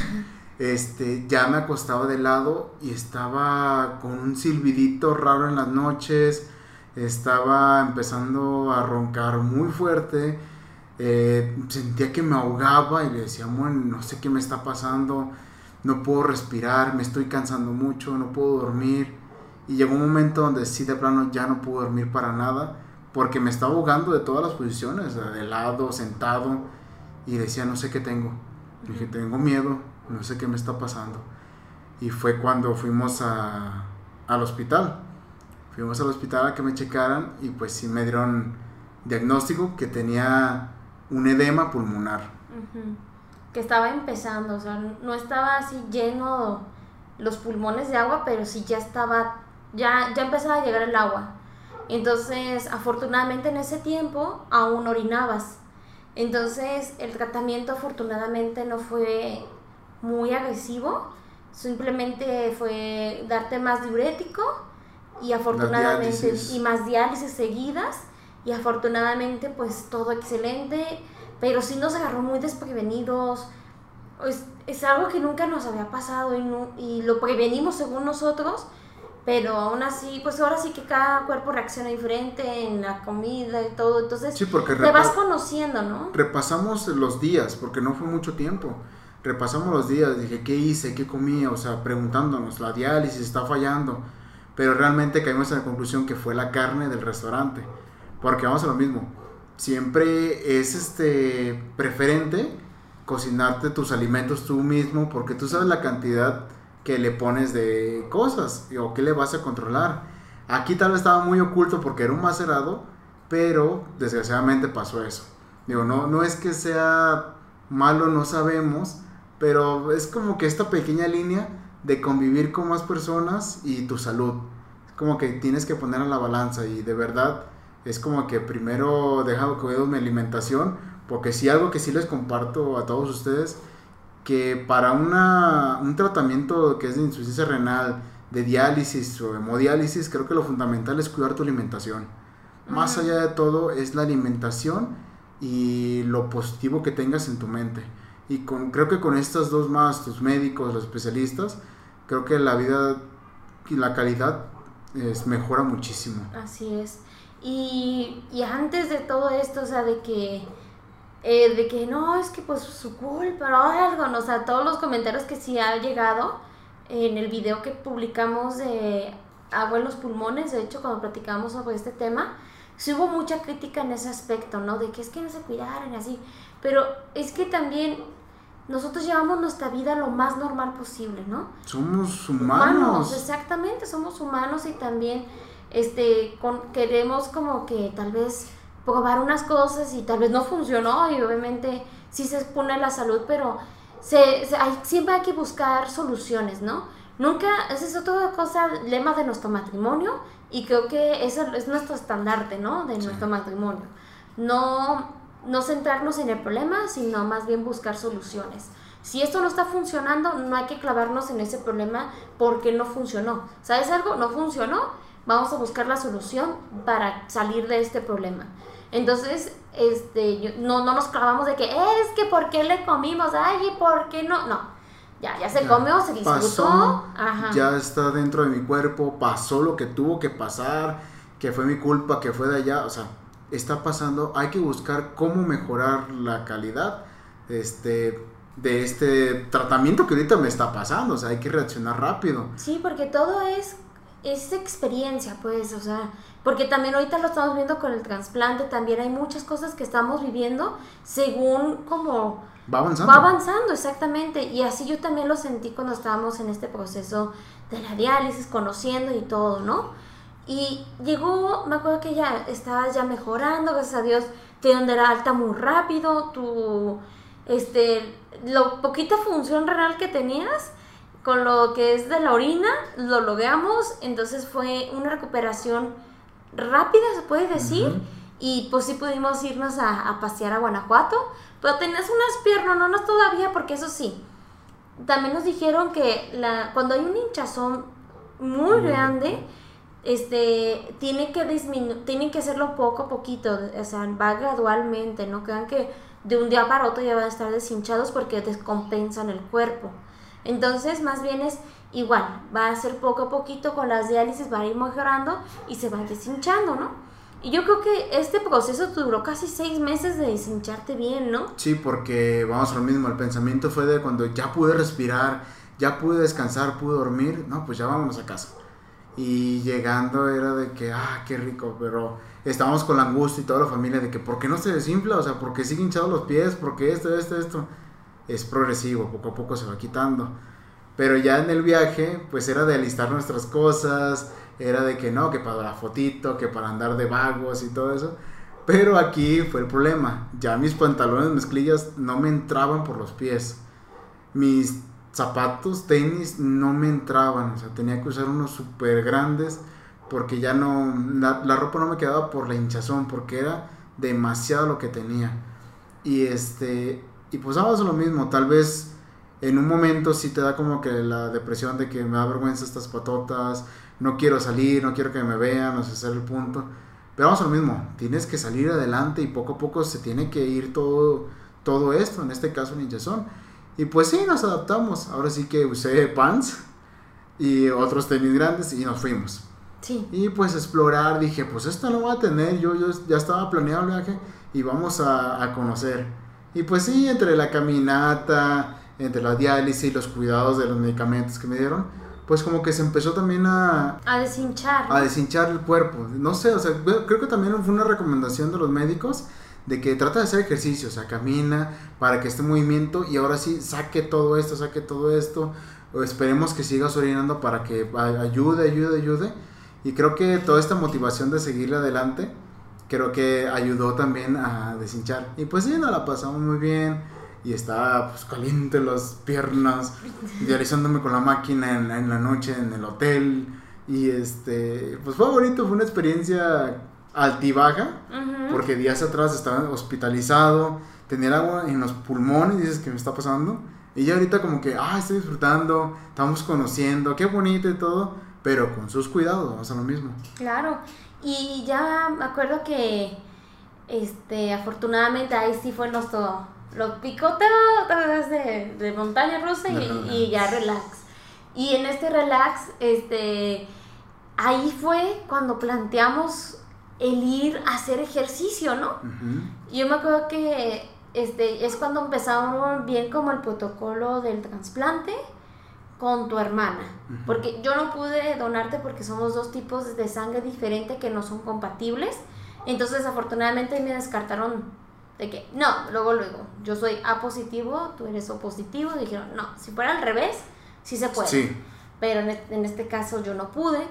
este, ya me acostaba de lado y estaba con un silbidito raro en las noches. Estaba empezando a roncar muy fuerte. Eh, sentía que me ahogaba y le decía, bueno, no sé qué me está pasando. No puedo respirar, me estoy cansando mucho, no puedo dormir. Y llegó un momento donde sí de plano ya no pude dormir para nada porque me estaba ahogando de todas las posiciones, de lado, sentado y decía no sé qué tengo. Dije, tengo miedo, no sé qué me está pasando. Y fue cuando fuimos a, al hospital. Fuimos al hospital a que me checaran y pues sí me dieron diagnóstico que tenía un edema pulmonar. Que estaba empezando, o sea, no estaba así lleno los pulmones de agua, pero sí ya estaba ya, ya empezaba a llegar el agua. Entonces, afortunadamente en ese tiempo aún orinabas. Entonces, el tratamiento afortunadamente no fue muy agresivo, simplemente fue darte más diurético y afortunadamente y más diálisis seguidas y afortunadamente pues todo excelente, pero sí nos agarró muy desprevenidos. Es, es algo que nunca nos había pasado y, y lo prevenimos según nosotros pero aún así, pues ahora sí que cada cuerpo reacciona diferente en la comida y todo, entonces sí, porque te vas conociendo, ¿no? Repasamos los días, porque no fue mucho tiempo. Repasamos los días, dije, ¿qué hice? ¿Qué comía? O sea, preguntándonos, la diálisis está fallando. Pero realmente caímos en la conclusión que fue la carne del restaurante. Porque vamos a lo mismo. Siempre es este preferente cocinarte tus alimentos tú mismo porque tú sabes la cantidad que le pones de cosas o que le vas a controlar. Aquí tal vez estaba muy oculto porque era un macerado, pero desgraciadamente pasó eso. Digo, no, no es que sea malo, no sabemos, pero es como que esta pequeña línea de convivir con más personas y tu salud. Es como que tienes que poner en la balanza y de verdad es como que primero dejo que mi alimentación, porque si algo que sí les comparto a todos ustedes, que para una, un tratamiento que es de insuficiencia renal, de diálisis o hemodiálisis, creo que lo fundamental es cuidar tu alimentación. Más allá de todo es la alimentación y lo positivo que tengas en tu mente. Y con, creo que con estas dos más, tus médicos, los especialistas, creo que la vida y la calidad es, mejora muchísimo. Así es. Y, y antes de todo esto, o sea, de que, eh, de que no, es que pues su culpa o algo, ¿no? o sea, todos los comentarios que sí ha llegado en el video que publicamos de agua en los pulmones, de hecho, cuando platicamos sobre este tema, sí hubo mucha crítica en ese aspecto, ¿no? De que es que no se cuidaran y así. Pero es que también nosotros llevamos nuestra vida lo más normal posible, ¿no? Somos humanos. exactamente, somos humanos y también este, queremos como que tal vez probar unas cosas y tal vez no funcionó y obviamente sí se expone la salud, pero se, hay, siempre hay que buscar soluciones, ¿no? Nunca, esa es otra cosa, lema de nuestro matrimonio y creo que eso es nuestro estandarte, ¿no? De nuestro matrimonio. No, no centrarnos en el problema, sino más bien buscar soluciones. Si esto no está funcionando, no hay que clavarnos en ese problema porque no funcionó. ¿Sabes algo? No funcionó. Vamos a buscar la solución para salir de este problema. Entonces, este, no, no nos clavamos de que es que por qué le comimos, ay, ¿y por qué no? No, ya, ya se comió, se disfrutó. Ya está dentro de mi cuerpo, pasó lo que tuvo que pasar, que fue mi culpa, que fue de allá, o sea, está pasando, hay que buscar cómo mejorar la calidad este, de este tratamiento que ahorita me está pasando, o sea, hay que reaccionar rápido. Sí, porque todo es, es experiencia, pues, o sea, porque también ahorita lo estamos viendo con el trasplante, también hay muchas cosas que estamos viviendo según como... Va avanzando. Va avanzando, exactamente. Y así yo también lo sentí cuando estábamos en este proceso de la diálisis, conociendo y todo, ¿no? Y llegó, me acuerdo que ya estabas ya mejorando, gracias a Dios, te dieron de la alta muy rápido, tu, este, lo poquita función renal que tenías, con lo que es de la orina, lo logramos, entonces fue una recuperación rápida, se puede decir, y pues sí pudimos irnos a, pasear a Guanajuato, pero tenías unas piernas, no, no todavía, porque eso sí, también nos dijeron que la, cuando hay un hinchazón muy grande, este, tiene que disminuir, tienen que hacerlo poco a poquito, o sea, va gradualmente, no crean que de un día para otro ya van a estar deshinchados porque descompensan el cuerpo. Entonces, más bien es igual, va a ser poco a poquito con las diálisis, va a ir mejorando y se va deshinchando, ¿no? Y yo creo que este proceso duró casi seis meses de deshincharte bien, ¿no? Sí, porque vamos a lo mismo, el pensamiento fue de cuando ya pude respirar, ya pude descansar, pude dormir, no, pues ya vámonos a casa. Y llegando era de que, ah, qué rico, pero estábamos con la angustia y toda la familia de que, ¿por qué no se desinfla? O sea, ¿por qué sigue hinchado los pies? ¿Por qué esto, esto, esto? Es progresivo, poco a poco se va quitando. Pero ya en el viaje, pues era de alistar nuestras cosas, era de que no, que para la fotito, que para andar de vagos y todo eso. Pero aquí fue el problema. Ya mis pantalones mezclillas no me entraban por los pies. Mis zapatos, tenis, no me entraban. O sea, tenía que usar unos súper grandes porque ya no, la, ropa no me quedaba por la hinchazón, porque era demasiado lo que tenía. Y este, y pues vamos a lo mismo, tal vez en un momento sí te da como que la depresión de que me da vergüenza estas patotas, no quiero salir, no quiero que me vean, no sé hacer el punto. Pero vamos a lo mismo, tienes que salir adelante y poco a poco se tiene que ir todo, todo esto, en este caso el hinchazón. Y pues sí, nos adaptamos. Ahora sí que usé pants y otros tenis grandes y nos fuimos. Sí. Y pues explorar, dije, pues esto no va a tener, yo, yo ya estaba planeado el viaje y vamos a, a conocer. Y pues sí, entre la caminata, entre la diálisis y los cuidados de los medicamentos que me dieron, pues como que se empezó también a... A deshinchar. A deshinchar el cuerpo. No sé, o sea, creo que también fue una recomendación de los médicos de que trata de hacer ejercicio, o sea, camina para que este movimiento y ahora sí saque todo esto, saque todo esto, o esperemos que sigas orinando para que ayude, ayude, ayude. Y creo que toda esta motivación de seguirle adelante, creo que ayudó también a deshinchar. Y pues sí, nos la pasamos muy bien y estaba pues caliente las piernas, dializándome con la máquina en, en la noche en el hotel. Y este, pues fue bonito, fue una experiencia altibaja, porque días atrás estaba hospitalizado, tenía agua en los pulmones, dices que me está pasando. Y ya ahorita como que, ah, estoy disfrutando, estamos conociendo, qué bonito y todo, pero con sus cuidados, vamos a lo mismo. Claro, y ya me acuerdo que, este, afortunadamente ahí sí fue nuestro, lo picoteo de, de montaña rusa y, y ya relax. Y en este relax, este, ahí fue cuando planteamos el ir a hacer ejercicio, ¿no? Yo me acuerdo que este, es cuando empezamos bien como el protocolo del trasplante con tu hermana, porque yo no pude donarte porque somos dos tipos de sangre diferente que no son compatibles, entonces afortunadamente me descartaron de que, no, luego, luego, yo soy A positivo, tú eres O positivo, dijeron, no, si fuera al revés, sí se puede, sí. pero en, en este caso yo no pude,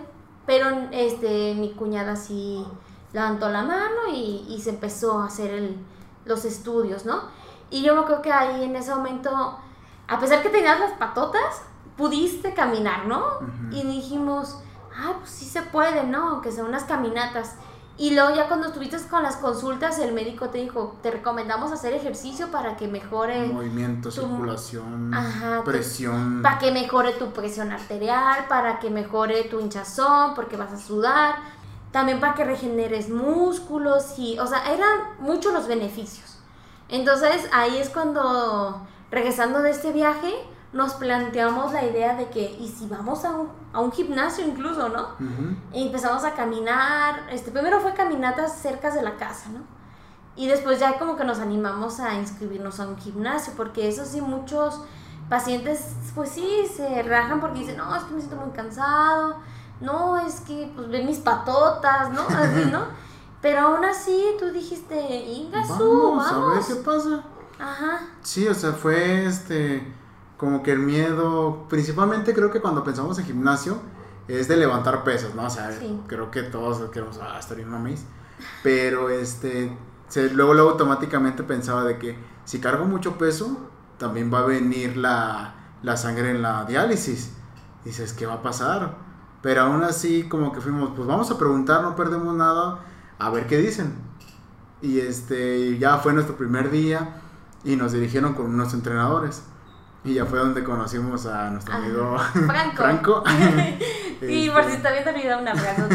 pero este, mi cuñada sí levantó la mano y, y se empezó a hacer el, los estudios, ¿no? Y yo creo que ahí en ese momento, a pesar que tenías las patotas, pudiste caminar, ¿no? Y dijimos, ah, pues sí se puede, ¿no? Que son unas caminatas. Y luego ya cuando estuviste con las consultas, el médico te dijo, te recomendamos hacer ejercicio para que mejore... Movimiento, circulación, presión. para que mejore tu presión arterial, para que mejore tu hinchazón, porque vas a sudar también para que regeneres músculos y, o sea, eran muchos los beneficios. Entonces ahí es cuando, regresando de este viaje, nos planteamos la idea de que, ¿y si vamos a un, a un gimnasio incluso, no? Y empezamos a caminar, este, primero fue caminatas cerca de la casa, ¿no? Y después ya como que nos animamos a inscribirnos a un gimnasio, porque eso sí, muchos pacientes, pues sí, se rajan porque dicen, no, es que me siento muy cansado, no, es que pues ve mis patotas, ¿no? Así, ¿no? Pero aún así tú dijiste, Inga, vamos, vamos. a ver qué pasa. Ajá. Sí, o sea, fue este, como que el miedo, principalmente creo que cuando pensamos en gimnasio, es de levantar pesas, ¿no? O sea, creo que todos queremos, ah, estar bien mamis. Pero este, luego, luego automáticamente pensaba de que si cargo mucho peso, también va a venir la, la sangre en la diálisis. Dices, ¿qué va a pasar? Pero aún así, como que fuimos, pues vamos a preguntar, no perdemos nada, a ver qué dicen. Y este, ya fue nuestro primer día y nos dirigieron con unos entrenadores. Y ya fue donde conocimos a nuestro amigo Franco. Franco. y por si está viendo el video, una Franco.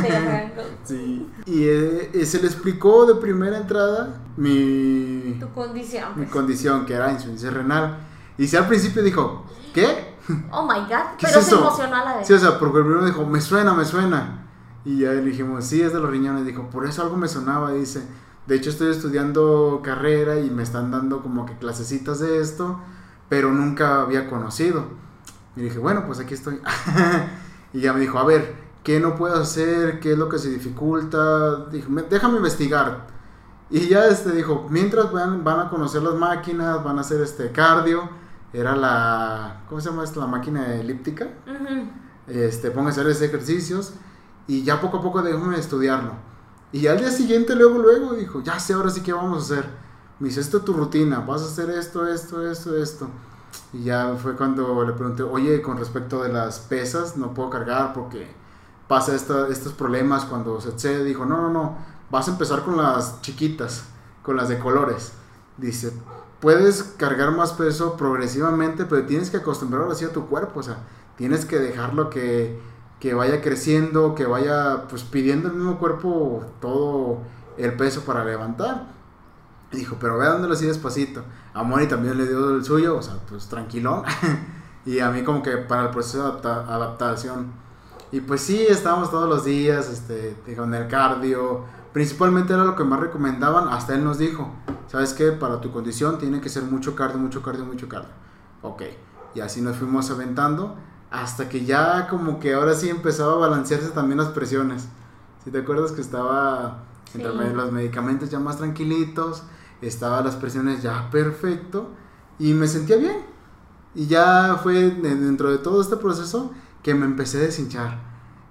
sí. Y eh, se le explicó de primera entrada mi... Tu condición. Mi condición, que era insuficiencia renal. Y si al principio dijo, ¿qué? Oh my god, pero se emocionó a la vez. Sí, o sea, porque el primero dijo, me suena, me suena. Y ya le dijimos, sí, es de los riñones. Dijo, por eso algo me sonaba. Dice, de hecho estoy estudiando carrera y me están dando como que clasecitas de esto, pero nunca había conocido. Y dije, bueno, pues aquí estoy. y ya me dijo, a ver, ¿qué no puedo hacer? ¿Qué es lo que se dificulta? Dijo, déjame investigar. Y ya este dijo, mientras van, van a conocer las máquinas, van a hacer este cardio era la, ¿cómo se llama esto? La máquina elíptica. Este, ponga a hacer esos ejercicios y ya poco a poco déjame estudiarlo. Y al día siguiente, luego, luego, dijo, ya sé, ahora sí que vamos a hacer. Me dice, esto es tu rutina, vas a hacer esto, esto, esto, esto. Y ya fue cuando le pregunté, oye, con respecto de las pesas, no puedo cargar porque pasa estos problemas cuando se excede. Dijo, no, no, no, vas a empezar con las chiquitas, con las de colores. Dice, puedes cargar más peso progresivamente, pero tienes que acostumbrar así a tu cuerpo, o sea, tienes que dejarlo que, que vaya creciendo, que vaya pues pidiendo el mismo cuerpo todo el peso para levantar. Dijo, pero ve dándolo así despacito. A Moni también le dio el suyo, o sea, pues tranquilón. y a mí como que para el proceso de adaptación. Y pues sí, estábamos todos los días, este, con el cardio, Principalmente era lo que más recomendaban, hasta él nos dijo, ¿sabes qué? Para tu condición tiene que ser mucho cardio, mucho cardio, mucho cardio. Ok, y así nos fuimos aventando hasta que ya como que ahora sí empezaba a balancearse también las presiones. Si te acuerdas que estaba entre los medicamentos ya más tranquilitos, estaba las presiones ya perfecto y me sentía bien. Y ya fue dentro de todo este proceso que me empecé a deshinchar.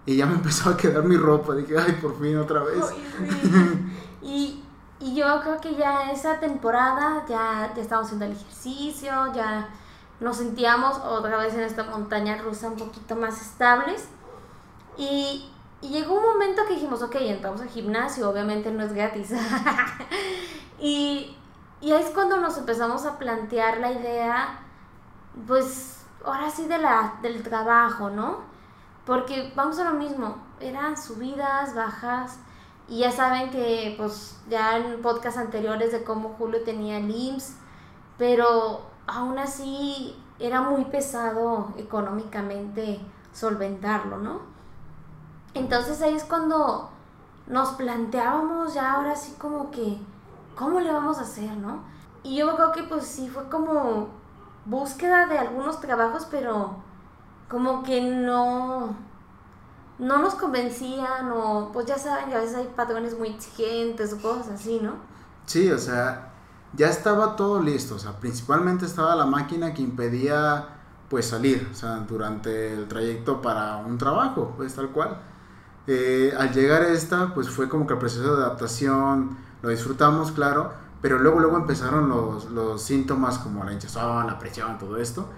Y ya me empezó a quedar mi ropa. Dije, ay, por fin otra vez. y, y, yo creo que ya esa temporada ya, ya estábamos haciendo el ejercicio, ya nos sentíamos otra vez en esta montaña rusa un poquito más estables. Y, y llegó un momento que dijimos, ok, entramos al gimnasio, obviamente no es gratis. y, y es cuando nos empezamos a plantear la idea, pues ahora sí de la, del trabajo, ¿no? Porque vamos a lo mismo, eran subidas, bajas, y ya saben que pues ya en podcast anteriores de cómo Julio tenía el IMSS, pero aún así era muy pesado económicamente solventarlo, ¿no? Entonces ahí es cuando nos planteábamos ya ahora sí como que, ¿cómo le vamos a hacer, no? Y yo creo que pues sí fue como búsqueda de algunos trabajos, pero como que no, no nos convencían o pues ya saben que a veces hay patrones muy exigentes o cosas así, ¿no? Sí, o sea, ya estaba todo listo, o sea, principalmente estaba la máquina que impedía pues salir, o sea, durante el trayecto para un trabajo, pues tal cual. Eh, al llegar a esta, pues fue como que el proceso de adaptación, lo disfrutamos, claro, pero luego, luego empezaron los, los síntomas como la hinchazón, la presión, todo esto.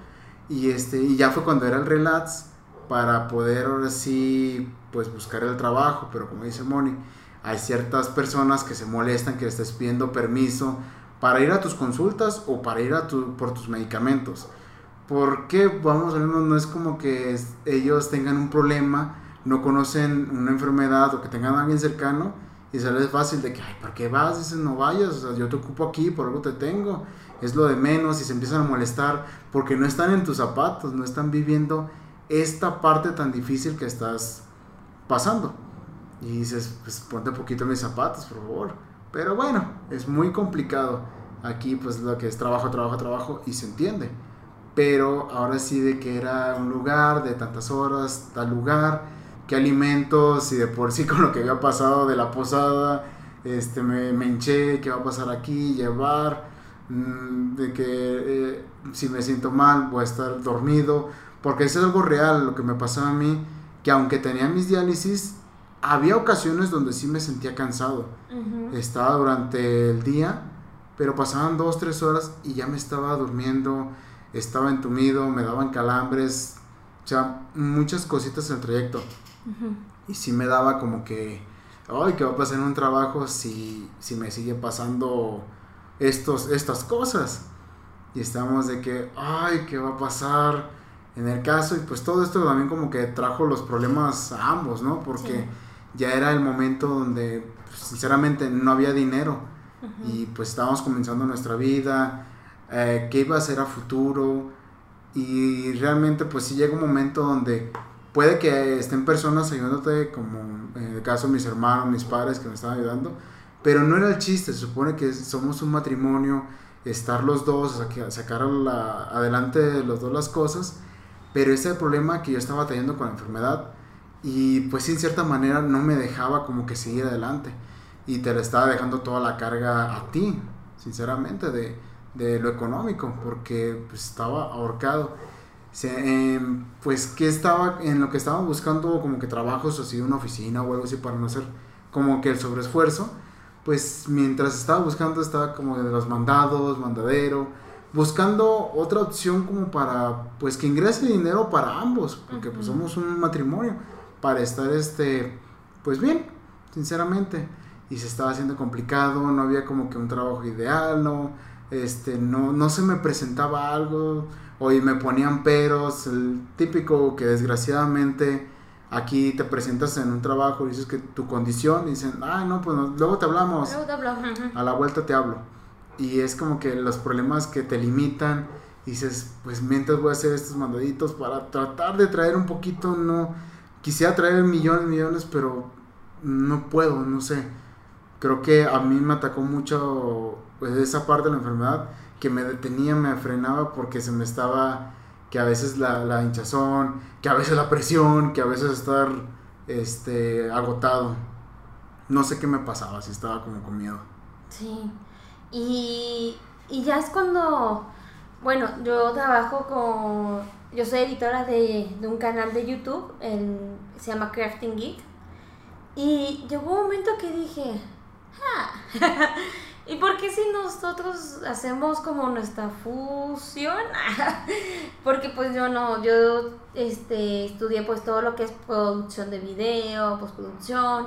Y, este, y ya fue cuando era el relax para poder ahora sí, pues buscar el trabajo, pero como dice Moni, hay ciertas personas que se molestan que le estés pidiendo permiso para ir a tus consultas o para ir a tu, por tus medicamentos. Porque, vamos a ver, no es como que ellos tengan un problema no conocen una enfermedad o que tengan a alguien cercano y se les fácil de que, ay, ¿por qué vas? Dicen, no vayas, o sea, yo te ocupo aquí, por algo te tengo, es lo de menos y se empiezan a molestar porque no están en tus zapatos, no están viviendo esta parte tan difícil que estás pasando. Y dices, pues ponte un poquito en mis zapatos, por favor. Pero bueno, es muy complicado. Aquí pues lo que es trabajo, trabajo, trabajo y se entiende. Pero ahora sí de que era un lugar de tantas horas, tal lugar, qué alimentos y de por sí con lo que había pasado de la posada, este, me, me hinché, qué va a pasar aquí, llevar, mm, de que eh, si me siento mal voy a estar dormido, porque eso es algo real, lo que me pasaba a mí, que aunque tenía mis diálisis, había ocasiones donde sí me sentía cansado. Estaba durante el día, pero pasaban dos, tres horas y ya me estaba durmiendo, estaba entumido, me daban calambres, o sea, muchas cositas en el trayecto. Y sí me daba como que, ay, ¿qué va a pasar en un trabajo si, si me sigue pasando estos, estas cosas? Y estamos de que, ay, ¿qué va a pasar en el caso? Y pues todo esto también como que trajo los problemas a ambos, ¿no? Porque ya era el momento donde, pues, sinceramente, no había dinero. Y pues estábamos comenzando nuestra vida, eh, qué iba a ser a futuro. Y realmente pues sí llega un momento donde puede que estén personas ayudándote, como en el caso de mis hermanos, mis padres que me estaban ayudando, pero no era el chiste, se supone que somos un matrimonio, estar los dos, sacar adelante los dos las cosas, pero ese problema que yo estaba teniendo con la enfermedad y pues en cierta manera no me dejaba como que seguir adelante y te le estaba dejando toda la carga a ti, sinceramente, de, de lo económico, porque pues, estaba ahorcado Em, pues que estaba en lo que estaba buscando como que trabajos así una oficina o algo así para no hacer como que el sobreesfuerzo pues mientras estaba buscando estaba como de los mandados mandadero buscando otra opción como para pues que ingrese dinero para ambos porque pues somos un matrimonio para estar este pues bien sinceramente. Y se estaba haciendo complicado no había como que un trabajo ideal no este no no se me presentaba algo Hoy me ponían peros, el típico que desgraciadamente aquí te presentas en un trabajo y dices que tu condición y dicen, ah, no, pues luego te hablamos. Luego te hablamos. A la vuelta te hablo. Y es como que los problemas que te limitan, dices, pues mientras voy a hacer estos mandaditos para tratar de traer un poquito, no, quisiera traer millones, millones, pero no puedo, no sé. Creo que a mí me atacó mucho pues, esa parte de la enfermedad que me detenía, me frenaba porque se me estaba, que a veces la, la hinchazón, que a veces la presión, que a veces estar este, agotado. No sé qué me pasaba, si estaba como con miedo. Sí, Y, y ya es cuando, bueno, yo trabajo con, yo soy editora de, de un canal de YouTube, el, se llama Crafting Geek. Y llegó un momento que dije, ah, ¿y por qué si nosotros hacemos como nuestra fusión? Porque pues yo no, yo este, estudié pues todo lo que es producción de video, postproducción.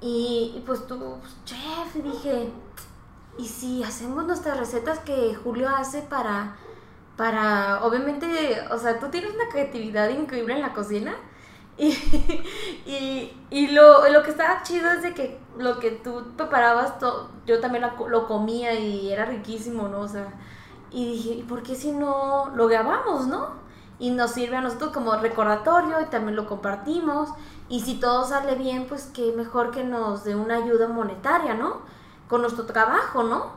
Y, y pues tú, chef, y dije, ¿y si hacemos nuestras recetas que Julio hace para, para, obviamente, o sea, tú tienes una creatividad increíble en la cocina? Y, y, y lo, lo, que estaba chido es de que lo que tú preparabas, todo, yo también lo, lo, comía y era riquísimo, ¿no? O sea, y dije, ¿y por qué si no lo grabamos, no? Y nos sirve a nosotros como recordatorio y también lo compartimos. Y si todo sale bien, pues qué mejor que nos dé una ayuda monetaria, ¿no? Con nuestro trabajo, ¿no?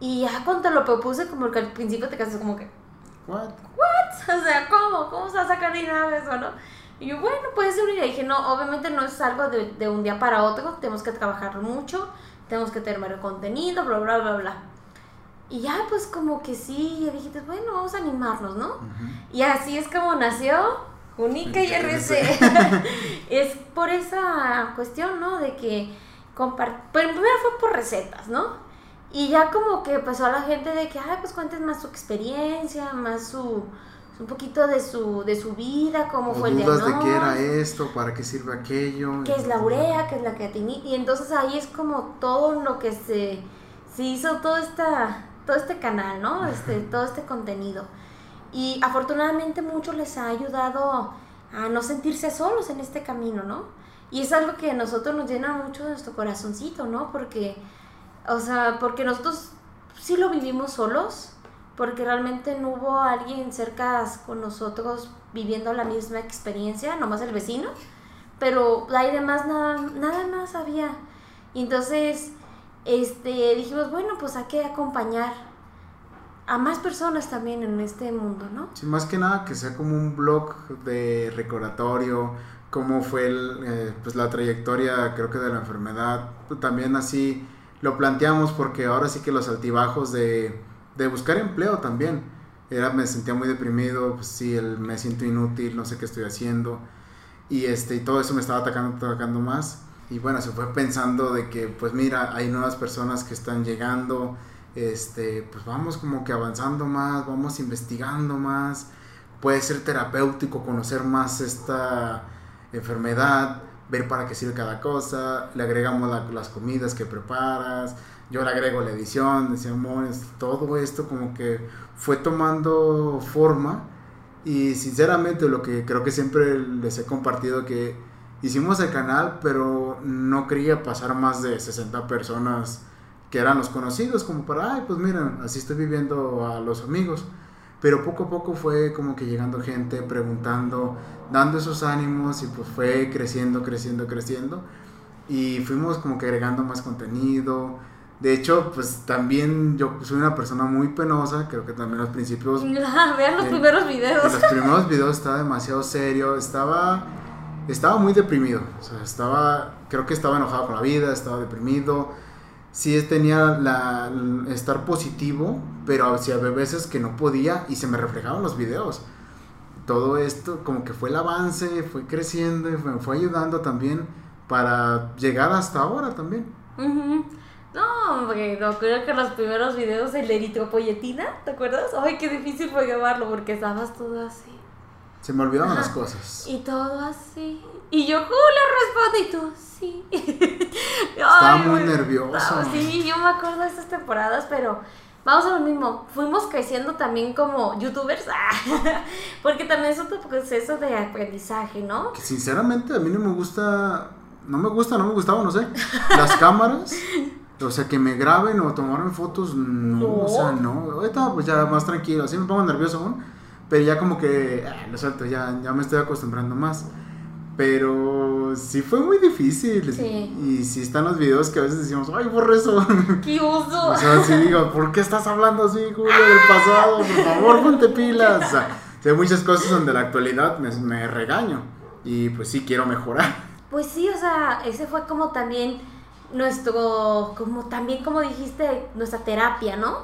Y ya cuando lo propuse, como que al principio te quedas como que, ¿What? ¿What? O sea, ¿cómo? ¿Cómo se va a sacar dinero de eso, no? Y yo, bueno, una idea. Y dije, no, obviamente no es algo de, de, un día para otro. Tenemos que trabajar mucho. Tenemos que tener el contenido, bla, bla, bla, bla. Y ya, pues como que sí, ya dijiste, bueno, vamos a animarnos, ¿no? Uh -huh. Y así es como nació Unica y RC. es por esa cuestión, ¿no? De que compartir. Pero primero fue por recetas, ¿no? Y ya como que pasó a la gente de que, ay, pues cuentes más su experiencia, más su un poquito de su, de su vida, cómo o fue el dudas diagnóstico. de qué era esto, para qué sirve aquello. ¿Qué es la urea? ¿Qué es la creatinina? Y entonces ahí es como todo lo que se, se hizo, todo, esta, todo este canal, ¿no? Este, todo este contenido. Y afortunadamente mucho les ha ayudado a no sentirse solos en este camino, ¿no? Y es algo que a nosotros nos llena mucho de nuestro corazoncito, ¿no? Porque, o sea, porque nosotros sí lo vivimos solos, porque realmente no hubo alguien cerca con nosotros viviendo la misma experiencia, nomás el vecino, pero ahí demás nada, nada más había. Y entonces este, dijimos, bueno, pues hay que acompañar a más personas también en este mundo, ¿no? Sí, más que nada que sea como un blog de recordatorio, cómo fue el, eh, pues la trayectoria, creo que de la enfermedad. También así lo planteamos porque ahora sí que los altibajos de, de buscar empleo también. Era, me sentía muy deprimido, pues sí, el, me siento inútil, no sé qué estoy haciendo. Y, este, y todo eso me estaba atacando, atacando más. Y bueno, se fue pensando de que, pues mira, hay nuevas personas que están llegando, este, pues vamos como que avanzando más, vamos investigando más. Puede ser terapéutico conocer más esta enfermedad, ver para qué sirve cada cosa, le agregamos la, las comidas que preparas, yo le agrego la edición, decíamos, todo esto como que fue tomando forma y sinceramente lo que creo que siempre les he compartido que hicimos el canal pero no quería pasar más de 60 personas que eran los conocidos como para, ay pues miren, así estoy viviendo a los amigos pero poco a poco fue como que llegando gente preguntando, dando esos ánimos y pues fue creciendo, creciendo, creciendo. Y fuimos como que agregando más contenido, de hecho, pues también yo soy una persona muy penosa, creo que también los principios... Vean los eh, primeros videos. En los primeros videos estaba demasiado serio, estaba, estaba muy deprimido, o sea, estaba, creo que estaba enojado con la vida, estaba deprimido, sí tenía la, estar positivo, pero había veces que no podía y se me reflejaban los videos. Todo esto como que fue el avance, fue creciendo y me fue ayudando también para llegar hasta ahora también. Uh -huh. No, hombre, no creo que los primeros videos el eritropolletina, ¿te acuerdas? Ay, qué difícil fue grabarlo porque estabas todo así. Se me olvidaban Ajá. las cosas. Y todo así. Y yo, Julio, responde y tú, sí. Estaba Ay, muy nervioso. Estaba, sí, yo me acuerdo de estas temporadas, pero vamos a lo mismo. Fuimos creciendo también como youtubers, porque también es otro proceso de aprendizaje, ¿no? Que sinceramente a mí no me gusta, no me gusta, no me gustaba, no sé, las cámaras. O sea, que me graben o tomarme fotos, no, no, o sea, no. Ahorita pues ya más tranquilo, así me pongo nervioso aún, pero ya como que ah, lo suelto, ya, ya me estoy acostumbrando más. Pero sí fue muy difícil. Sí. Y sí están los videos que a veces decimos, ay, borre eso. ¡Qué oso! O sea, sí digo, ¿por qué estás hablando así, Julio, del pasado? Por favor, ponte pilas. O sea, hay muchas cosas donde la actualidad me, me regaño. Y pues sí quiero mejorar. Pues sí, o sea, ese fue como también nuestro, como también como dijiste, nuestra terapia, ¿no?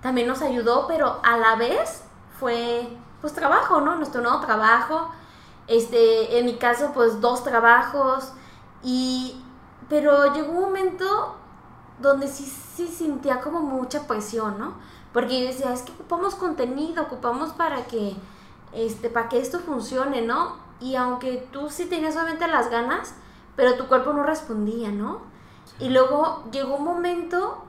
También nos ayudó, pero a la vez fue pues trabajo, ¿no? Nuestro nuevo trabajo. Este, en mi caso, pues dos trabajos. Y, pero llegó un momento donde sí, sí sentía como mucha presión, ¿no? Porque yo decía, es que ocupamos contenido, ocupamos para que, este, para que esto funcione, ¿no? Y aunque tú sí tenías solamente las ganas, pero tu cuerpo no respondía, ¿no? Y luego llegó un momento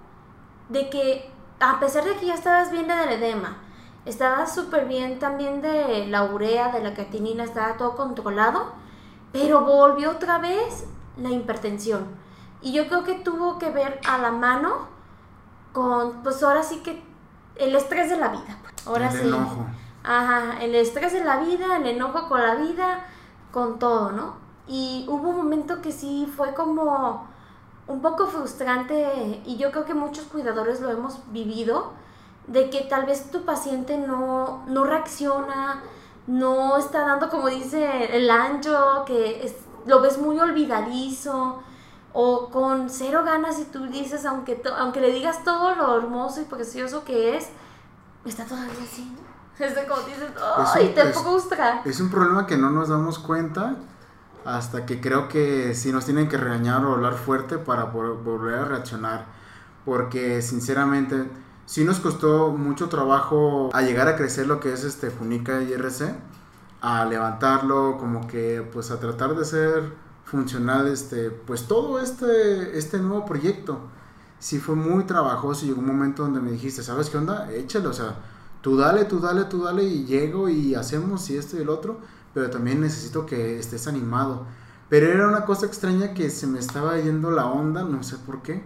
de que, a pesar de que ya estabas bien del edema, estabas súper bien también de la urea, de la catinina, estaba todo controlado, pero volvió otra vez la hipertensión. Y yo creo que tuvo que ver a la mano con, pues ahora sí que el estrés de la vida. Ahora el sí. enojo. Ajá, el estrés de la vida, el enojo con la vida, con todo, ¿no? Y hubo un momento que sí fue como un poco frustrante y yo creo que muchos cuidadores lo hemos vivido, de que tal vez tu paciente no, no reacciona, no está dando como dice el ancho, que es, lo ves muy olvidadizo o con cero ganas y tú dices, aunque, to- aunque le digas todo lo hermoso y precioso que es, está todavía así. ¿no? Es de como dices, Es ¡ay, un- te es- frustra! Es un problema que no nos damos cuenta hasta que creo que sí nos tienen que regañar o hablar fuerte para volver a reaccionar. Porque sinceramente sí nos costó mucho trabajo a llegar a crecer lo que es este Funica IRC, a levantarlo, como que pues a tratar de ser funcional este pues todo este este nuevo proyecto. Sí fue muy trabajoso y llegó un momento donde me dijiste, ¿sabes qué onda? Échale, o sea, tú dale, tú dale, tú dale y llego y hacemos y esto y el otro, pero también necesito que estés animado. Pero era una cosa extraña que se me estaba yendo la onda, no sé por qué.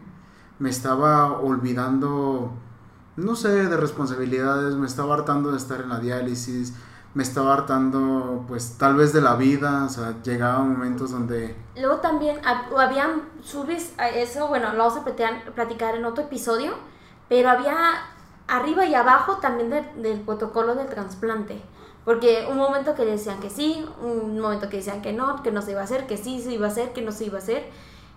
Me estaba olvidando, no sé, de responsabilidades, me estaba hartando de estar en la diálisis, me estaba hartando, pues tal vez de la vida, o sea, llegaba momentos donde... Luego también hab- habían subes eso, bueno, lo vamos a platicar, en otro episodio, pero había arriba y abajo también de- del protocolo del trasplante. Porque un momento que decían que sí, un momento que decían que no, que no se iba a hacer, que sí se iba a hacer, que no se iba a hacer.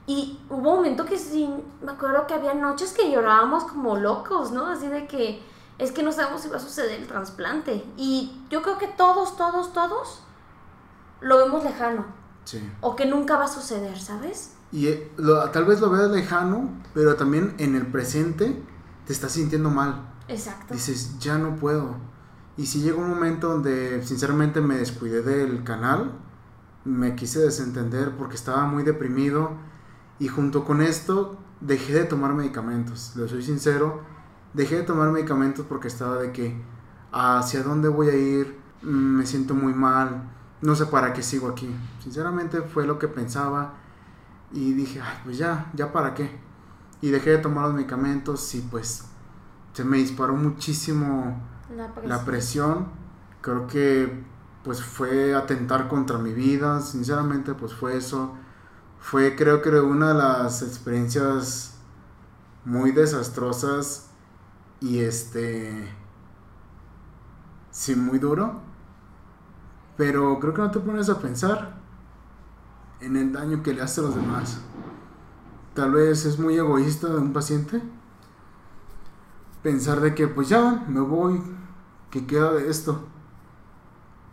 Y hubo un momento que sí, me acuerdo que había noches que llorábamos como locos, ¿no? Así de que es que no sabemos si va a suceder el trasplante. Y yo creo que todos, todos, todos lo vemos lejano Sí. o que nunca va a suceder, ¿sabes? Y eh, lo- tal vez lo veas lejano, pero también en el presente te estás sintiendo mal. Exacto. dices, ya no puedo. Y si llegó un momento donde sinceramente me descuidé del canal, me quise desentender porque estaba muy deprimido. Y junto con esto dejé de tomar medicamentos, le soy sincero, dejé de tomar medicamentos porque estaba de que hacia dónde voy a ir, Mm, me siento muy mal, no sé para qué sigo aquí. Sinceramente fue lo que pensaba. Y dije, "Ay, pues ya, ya para qué. Y dejé de tomar los medicamentos y pues se me disparó muchísimo La presión. Creo que pues fue atentar contra mi vida, sinceramente pues fue eso. Fue creo que una de las experiencias muy desastrosas y este sí muy duro. Pero creo que no te pones a pensar en el daño que le hace a los demás. Tal vez es muy egoísta de un paciente pensar de que pues ya me voy, que queda de esto.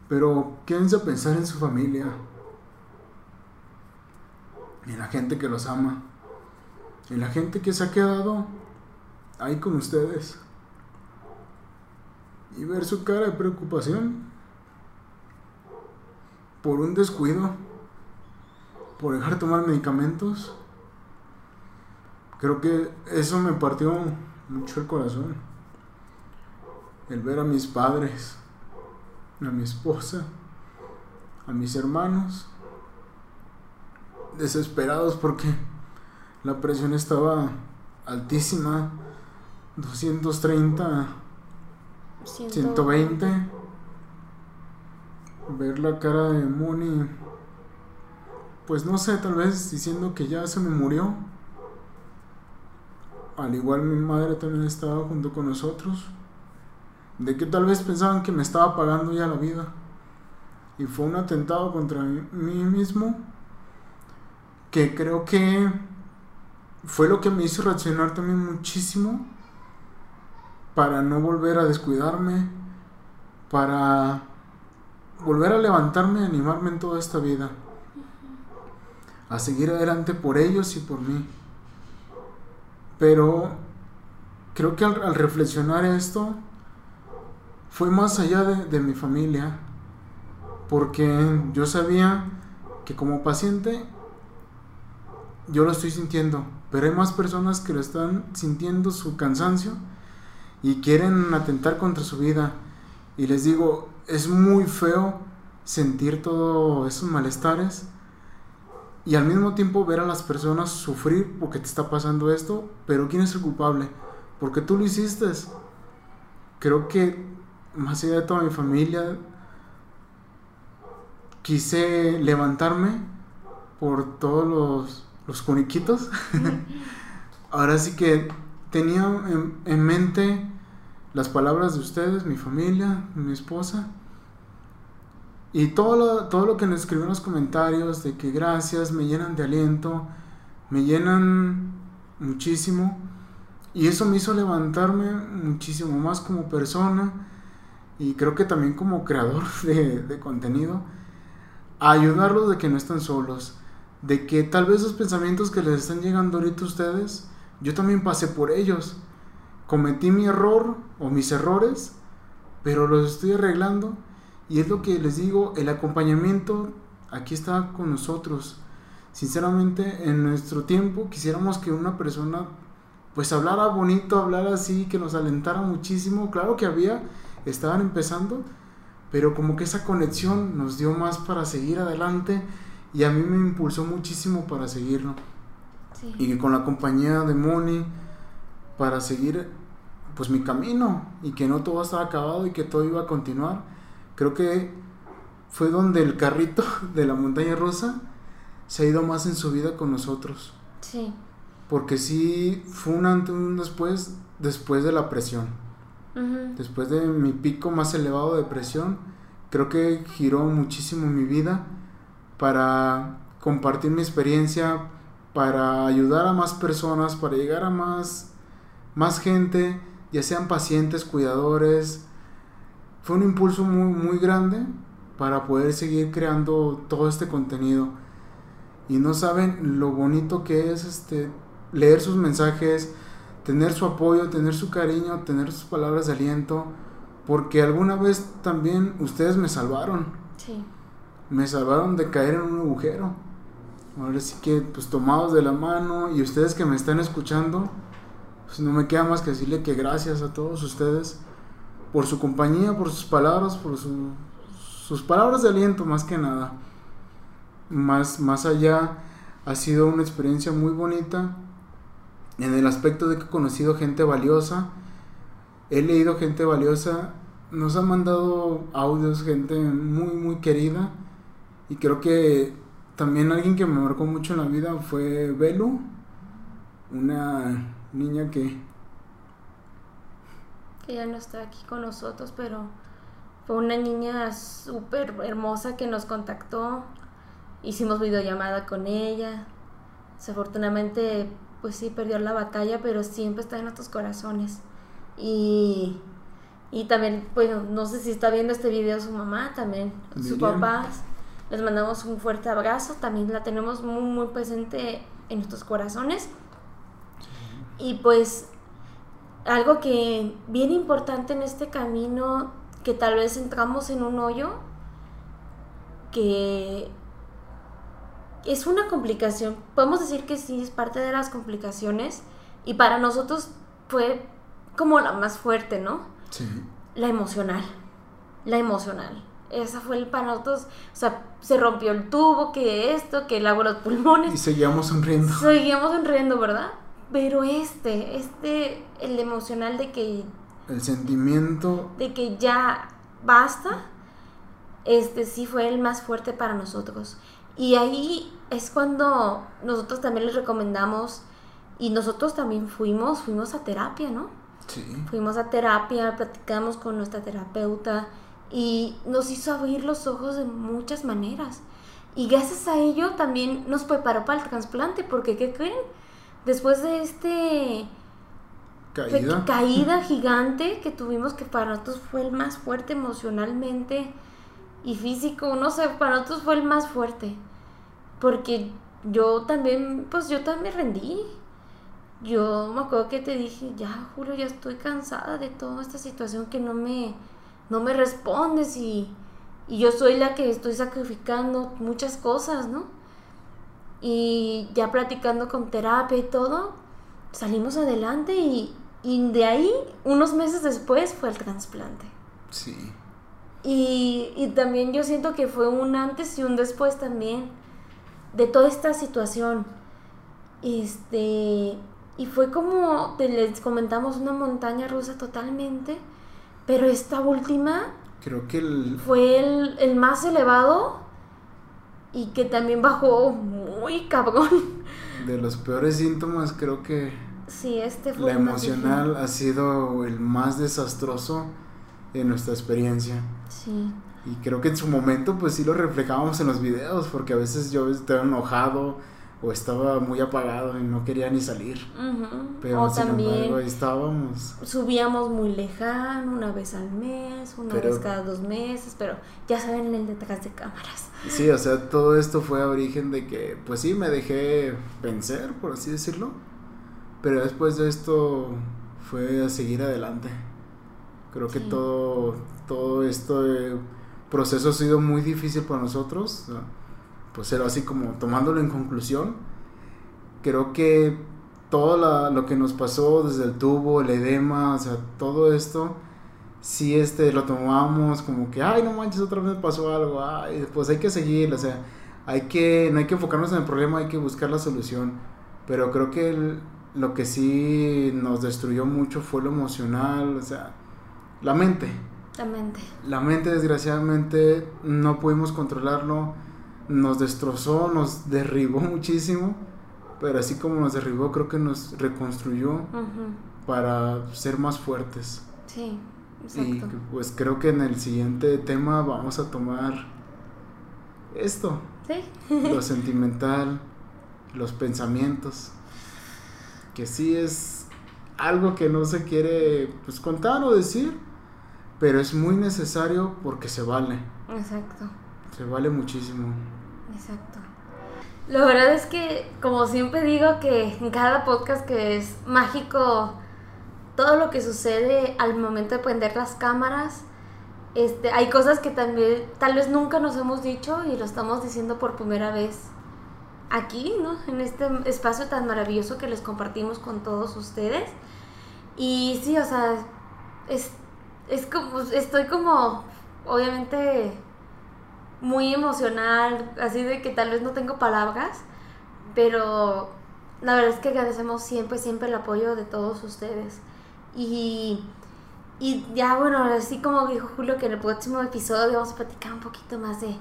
Pero quédense a pensar en su familia, en la gente que los ama, en la gente que se ha quedado ahí con ustedes. Y ver su cara de preocupación por un descuido, por dejar de tomar medicamentos. Creo que eso me partió mucho el corazón. El ver a mis padres, a mi esposa, a mis hermanos, desesperados porque la presión estaba altísima, 230, Siento- 120. Ver la cara de Moni, pues no sé, tal vez diciendo que ya se me murió. Al igual mi madre también estaba junto con nosotros. De que tal vez pensaban que me estaba pagando ya la vida. Y fue un atentado contra mí mismo. Que creo que fue lo que me hizo reaccionar también muchísimo para no volver a descuidarme, para volver a levantarme y animarme en toda esta vida, a seguir adelante por ellos y por mí. Pero creo que al, reflexionar esto, fue más allá de, mi familia, porque yo sabía que como paciente yo lo estoy sintiendo, pero hay más personas que lo están sintiendo su cansancio y quieren atentar contra su vida. Y les digo, es muy feo sentir todos esos malestares y al mismo tiempo ver a las personas sufrir porque te está pasando esto, pero ¿quién es el culpable? Porque tú lo hiciste. Creo que más allá de toda mi familia, quise levantarme por todos los, los coniquitos. Ahora sí que tenía en, mente las palabras de ustedes, mi familia, mi esposa. Y todo lo, todo lo que nos escribió en los comentarios de que gracias, me llenan de aliento, me llenan muchísimo. Y eso me hizo levantarme muchísimo más como persona y creo que también como creador de, de contenido, a ayudarlos de que no están solos, de que tal vez los pensamientos que les están llegando ahorita a ustedes, yo también pasé por ellos. Cometí mi error o mis errores, pero los estoy arreglando. Y es lo que les digo, el acompañamiento aquí está con nosotros. Sinceramente, en nuestro tiempo quisiéramos que una persona pues hablara bonito, hablara así, que nos alentara muchísimo. Claro que había, estaban empezando, pero como que esa conexión nos dio más para seguir adelante y a mí me impulsó muchísimo para seguirlo. Y con la compañía de Moni, para seguir pues mi camino y que no todo estaba acabado y que todo iba a continuar. Creo que fue donde el carrito de la montaña rusa se ha ido más en su vida con nosotros. Sí. Porque sí fue un antes y un después, después de la presión. Después de mi pico más elevado de presión, creo que giró muchísimo mi vida para compartir mi experiencia, para ayudar a más personas, para llegar a más, más gente, ya sean pacientes, cuidadores. Fue un impulso muy, muy grande para poder seguir creando todo este contenido. Y no saben lo bonito que es este, leer sus mensajes, tener su apoyo, tener su cariño, tener sus palabras de aliento, porque alguna vez también ustedes me salvaron. Sí me salvaron de caer en un agujero. Ahora sí que, pues tomados de la mano y ustedes que me están escuchando, pues no me queda más que decirle que gracias a todos ustedes por su compañía, por sus palabras, por sus palabras de aliento más que nada. Más, más allá, ha sido una experiencia muy bonita en el aspecto de que he conocido gente valiosa, he leído gente valiosa, nos han mandado audios, gente muy, muy querida. Y creo que también alguien que me marcó mucho en la vida fue Belu, una niña que... Que ya no está aquí con nosotros, pero fue una niña súper hermosa que nos contactó. Hicimos videollamada con ella. Desafortunadamente, pues sí, perdió la batalla, pero siempre está en nuestros corazones. Y, y también, pues no sé si está viendo este video su mamá, también, su papá les mandamos un fuerte abrazo, también la tenemos muy, muy presente en nuestros corazones. Y pues algo que bien importante en este camino, que tal vez entramos en un hoyo, que es una complicación, podemos decir que sí, es parte de las complicaciones, y para nosotros fue como la más fuerte, ¿no? Sí. La emocional, la emocional esa fue el para nosotros, o sea, se rompió el tubo, que esto, que el agua los pulmones. Y seguíamos sonriendo. Seguíamos sonriendo, ¿verdad? Pero este, este, el emocional de que... El sentimiento... De que ya basta, este sí fue el más fuerte para nosotros. Y ahí es cuando nosotros también les recomendamos, y nosotros también fuimos, fuimos a terapia, ¿no? Sí. Fuimos a terapia, platicamos con nuestra terapeuta, y nos hizo abrir los ojos de muchas maneras. Y gracias a ello también nos preparó para el trasplante, porque ¿qué creen? Después de este Caída. caída gigante que tuvimos que para nosotros fue el más fuerte emocionalmente y físico, no sé, para nosotros fue el más fuerte. Porque yo también, pues yo también me rendí. Yo me acuerdo que te dije, ya, Julio, ya estoy cansada de toda esta situación que no me, no me respondes y, y yo soy la que estoy sacrificando muchas cosas, ¿no? Y ya platicando con terapia y todo, salimos adelante y, y de ahí, unos meses después, fue el trasplante. Sí. Y, y también yo siento que fue un antes y un después también de toda esta situación. Este, y fue como, te les comentamos, una montaña rusa totalmente, pero esta última Creo que el, fue el, el más elevado y que también bajó muy cabrón. de los peores síntomas, creo que Sí, este fue la emocional ha sido el más desastroso en nuestra experiencia. Sí. Y creo que en su momento pues sí lo reflejábamos en los videos, porque a veces yo estaba enojado o estaba muy apagado y no quería ni salir. Pero o sin también embargo ahí estábamos. subíamos muy lejano, una vez al mes, una Pero- vez cada dos meses, pero ya saben el detrás de cámaras. Sí, o sea, todo esto fue a origen de que, pues sí, me dejé vencer, por así decirlo. Pero después de esto fue a seguir adelante. Creo que todo, todo este proceso ha sido muy difícil para nosotros. Pues era así como tomándolo en conclusión. Creo que todo la- lo que nos pasó desde el tubo, el edema, o sea, todo esto, sí este, lo tomamos como que, ay, no manches, otra vez pasó algo, ay, pues hay que seguir, o sea, hay que, no hay que enfocarnos en el problema, hay que buscar la solución. Pero creo que el- lo que sí nos destruyó mucho fue lo emocional, o sea, la mente. La mente. La mente desgraciadamente no pudimos controlarlo, nos destrozó, nos derribó muchísimo, pero así como nos derribó creo que nos reconstruyó para ser más fuertes. Sí, Y exacto. pues creo que en el siguiente tema vamos a tomar esto, Sí. lo sentimental, los pensamientos, que sí es algo que no se quiere pues contar o decir, pero es muy necesario porque se vale, Exacto. Se vale muchísimo. Exacto. La verdad es que, como siempre digo, que en cada podcast que es mágico, todo lo que sucede al momento de prender las cámaras, este, hay cosas que también tal vez nunca nos hemos dicho y lo estamos diciendo por primera vez aquí, ¿no? En este espacio tan maravilloso que les compartimos con todos ustedes. Y sí, o sea, es, es como, estoy como, obviamente, muy emocional, así de que tal vez no tengo palabras, pero la verdad es que agradecemos siempre, siempre el apoyo de todos ustedes. Y, y ya, bueno, así como dijo Julio, que en el próximo episodio vamos a platicar un poquito más de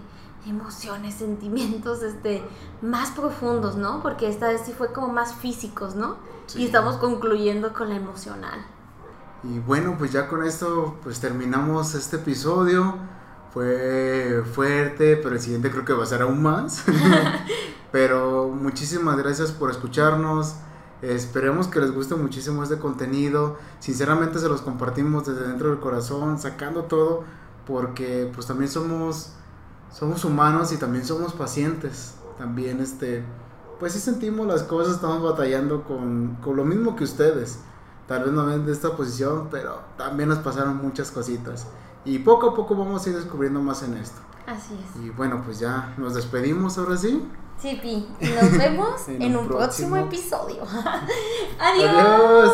emociones, sentimientos, este, más profundos, ¿no? Porque esta vez sí fue como más físicos, ¿no? Sí. Y estamos concluyendo con la emocional. Y bueno, pues ya con esto pues terminamos este episodio. Fue fuerte, pero el siguiente creo que va a ser aún más. pero muchísimas gracias por escucharnos. Esperemos que les guste muchísimo este contenido. Sinceramente se los compartimos desde dentro del corazón, sacando todo, porque pues también somos somos humanos y también somos pacientes. También este pues sí sentimos las cosas, estamos batallando con, con lo mismo que ustedes. Tal vez no ven de esta posición, pero también nos pasaron muchas cositas. Y poco a poco vamos a ir descubriendo más en esto. Así es. Y bueno, pues ya nos despedimos ahora sí. Sí, Pi. Y nos vemos En un próximo, próximo- episodio. Adiós. Adiós.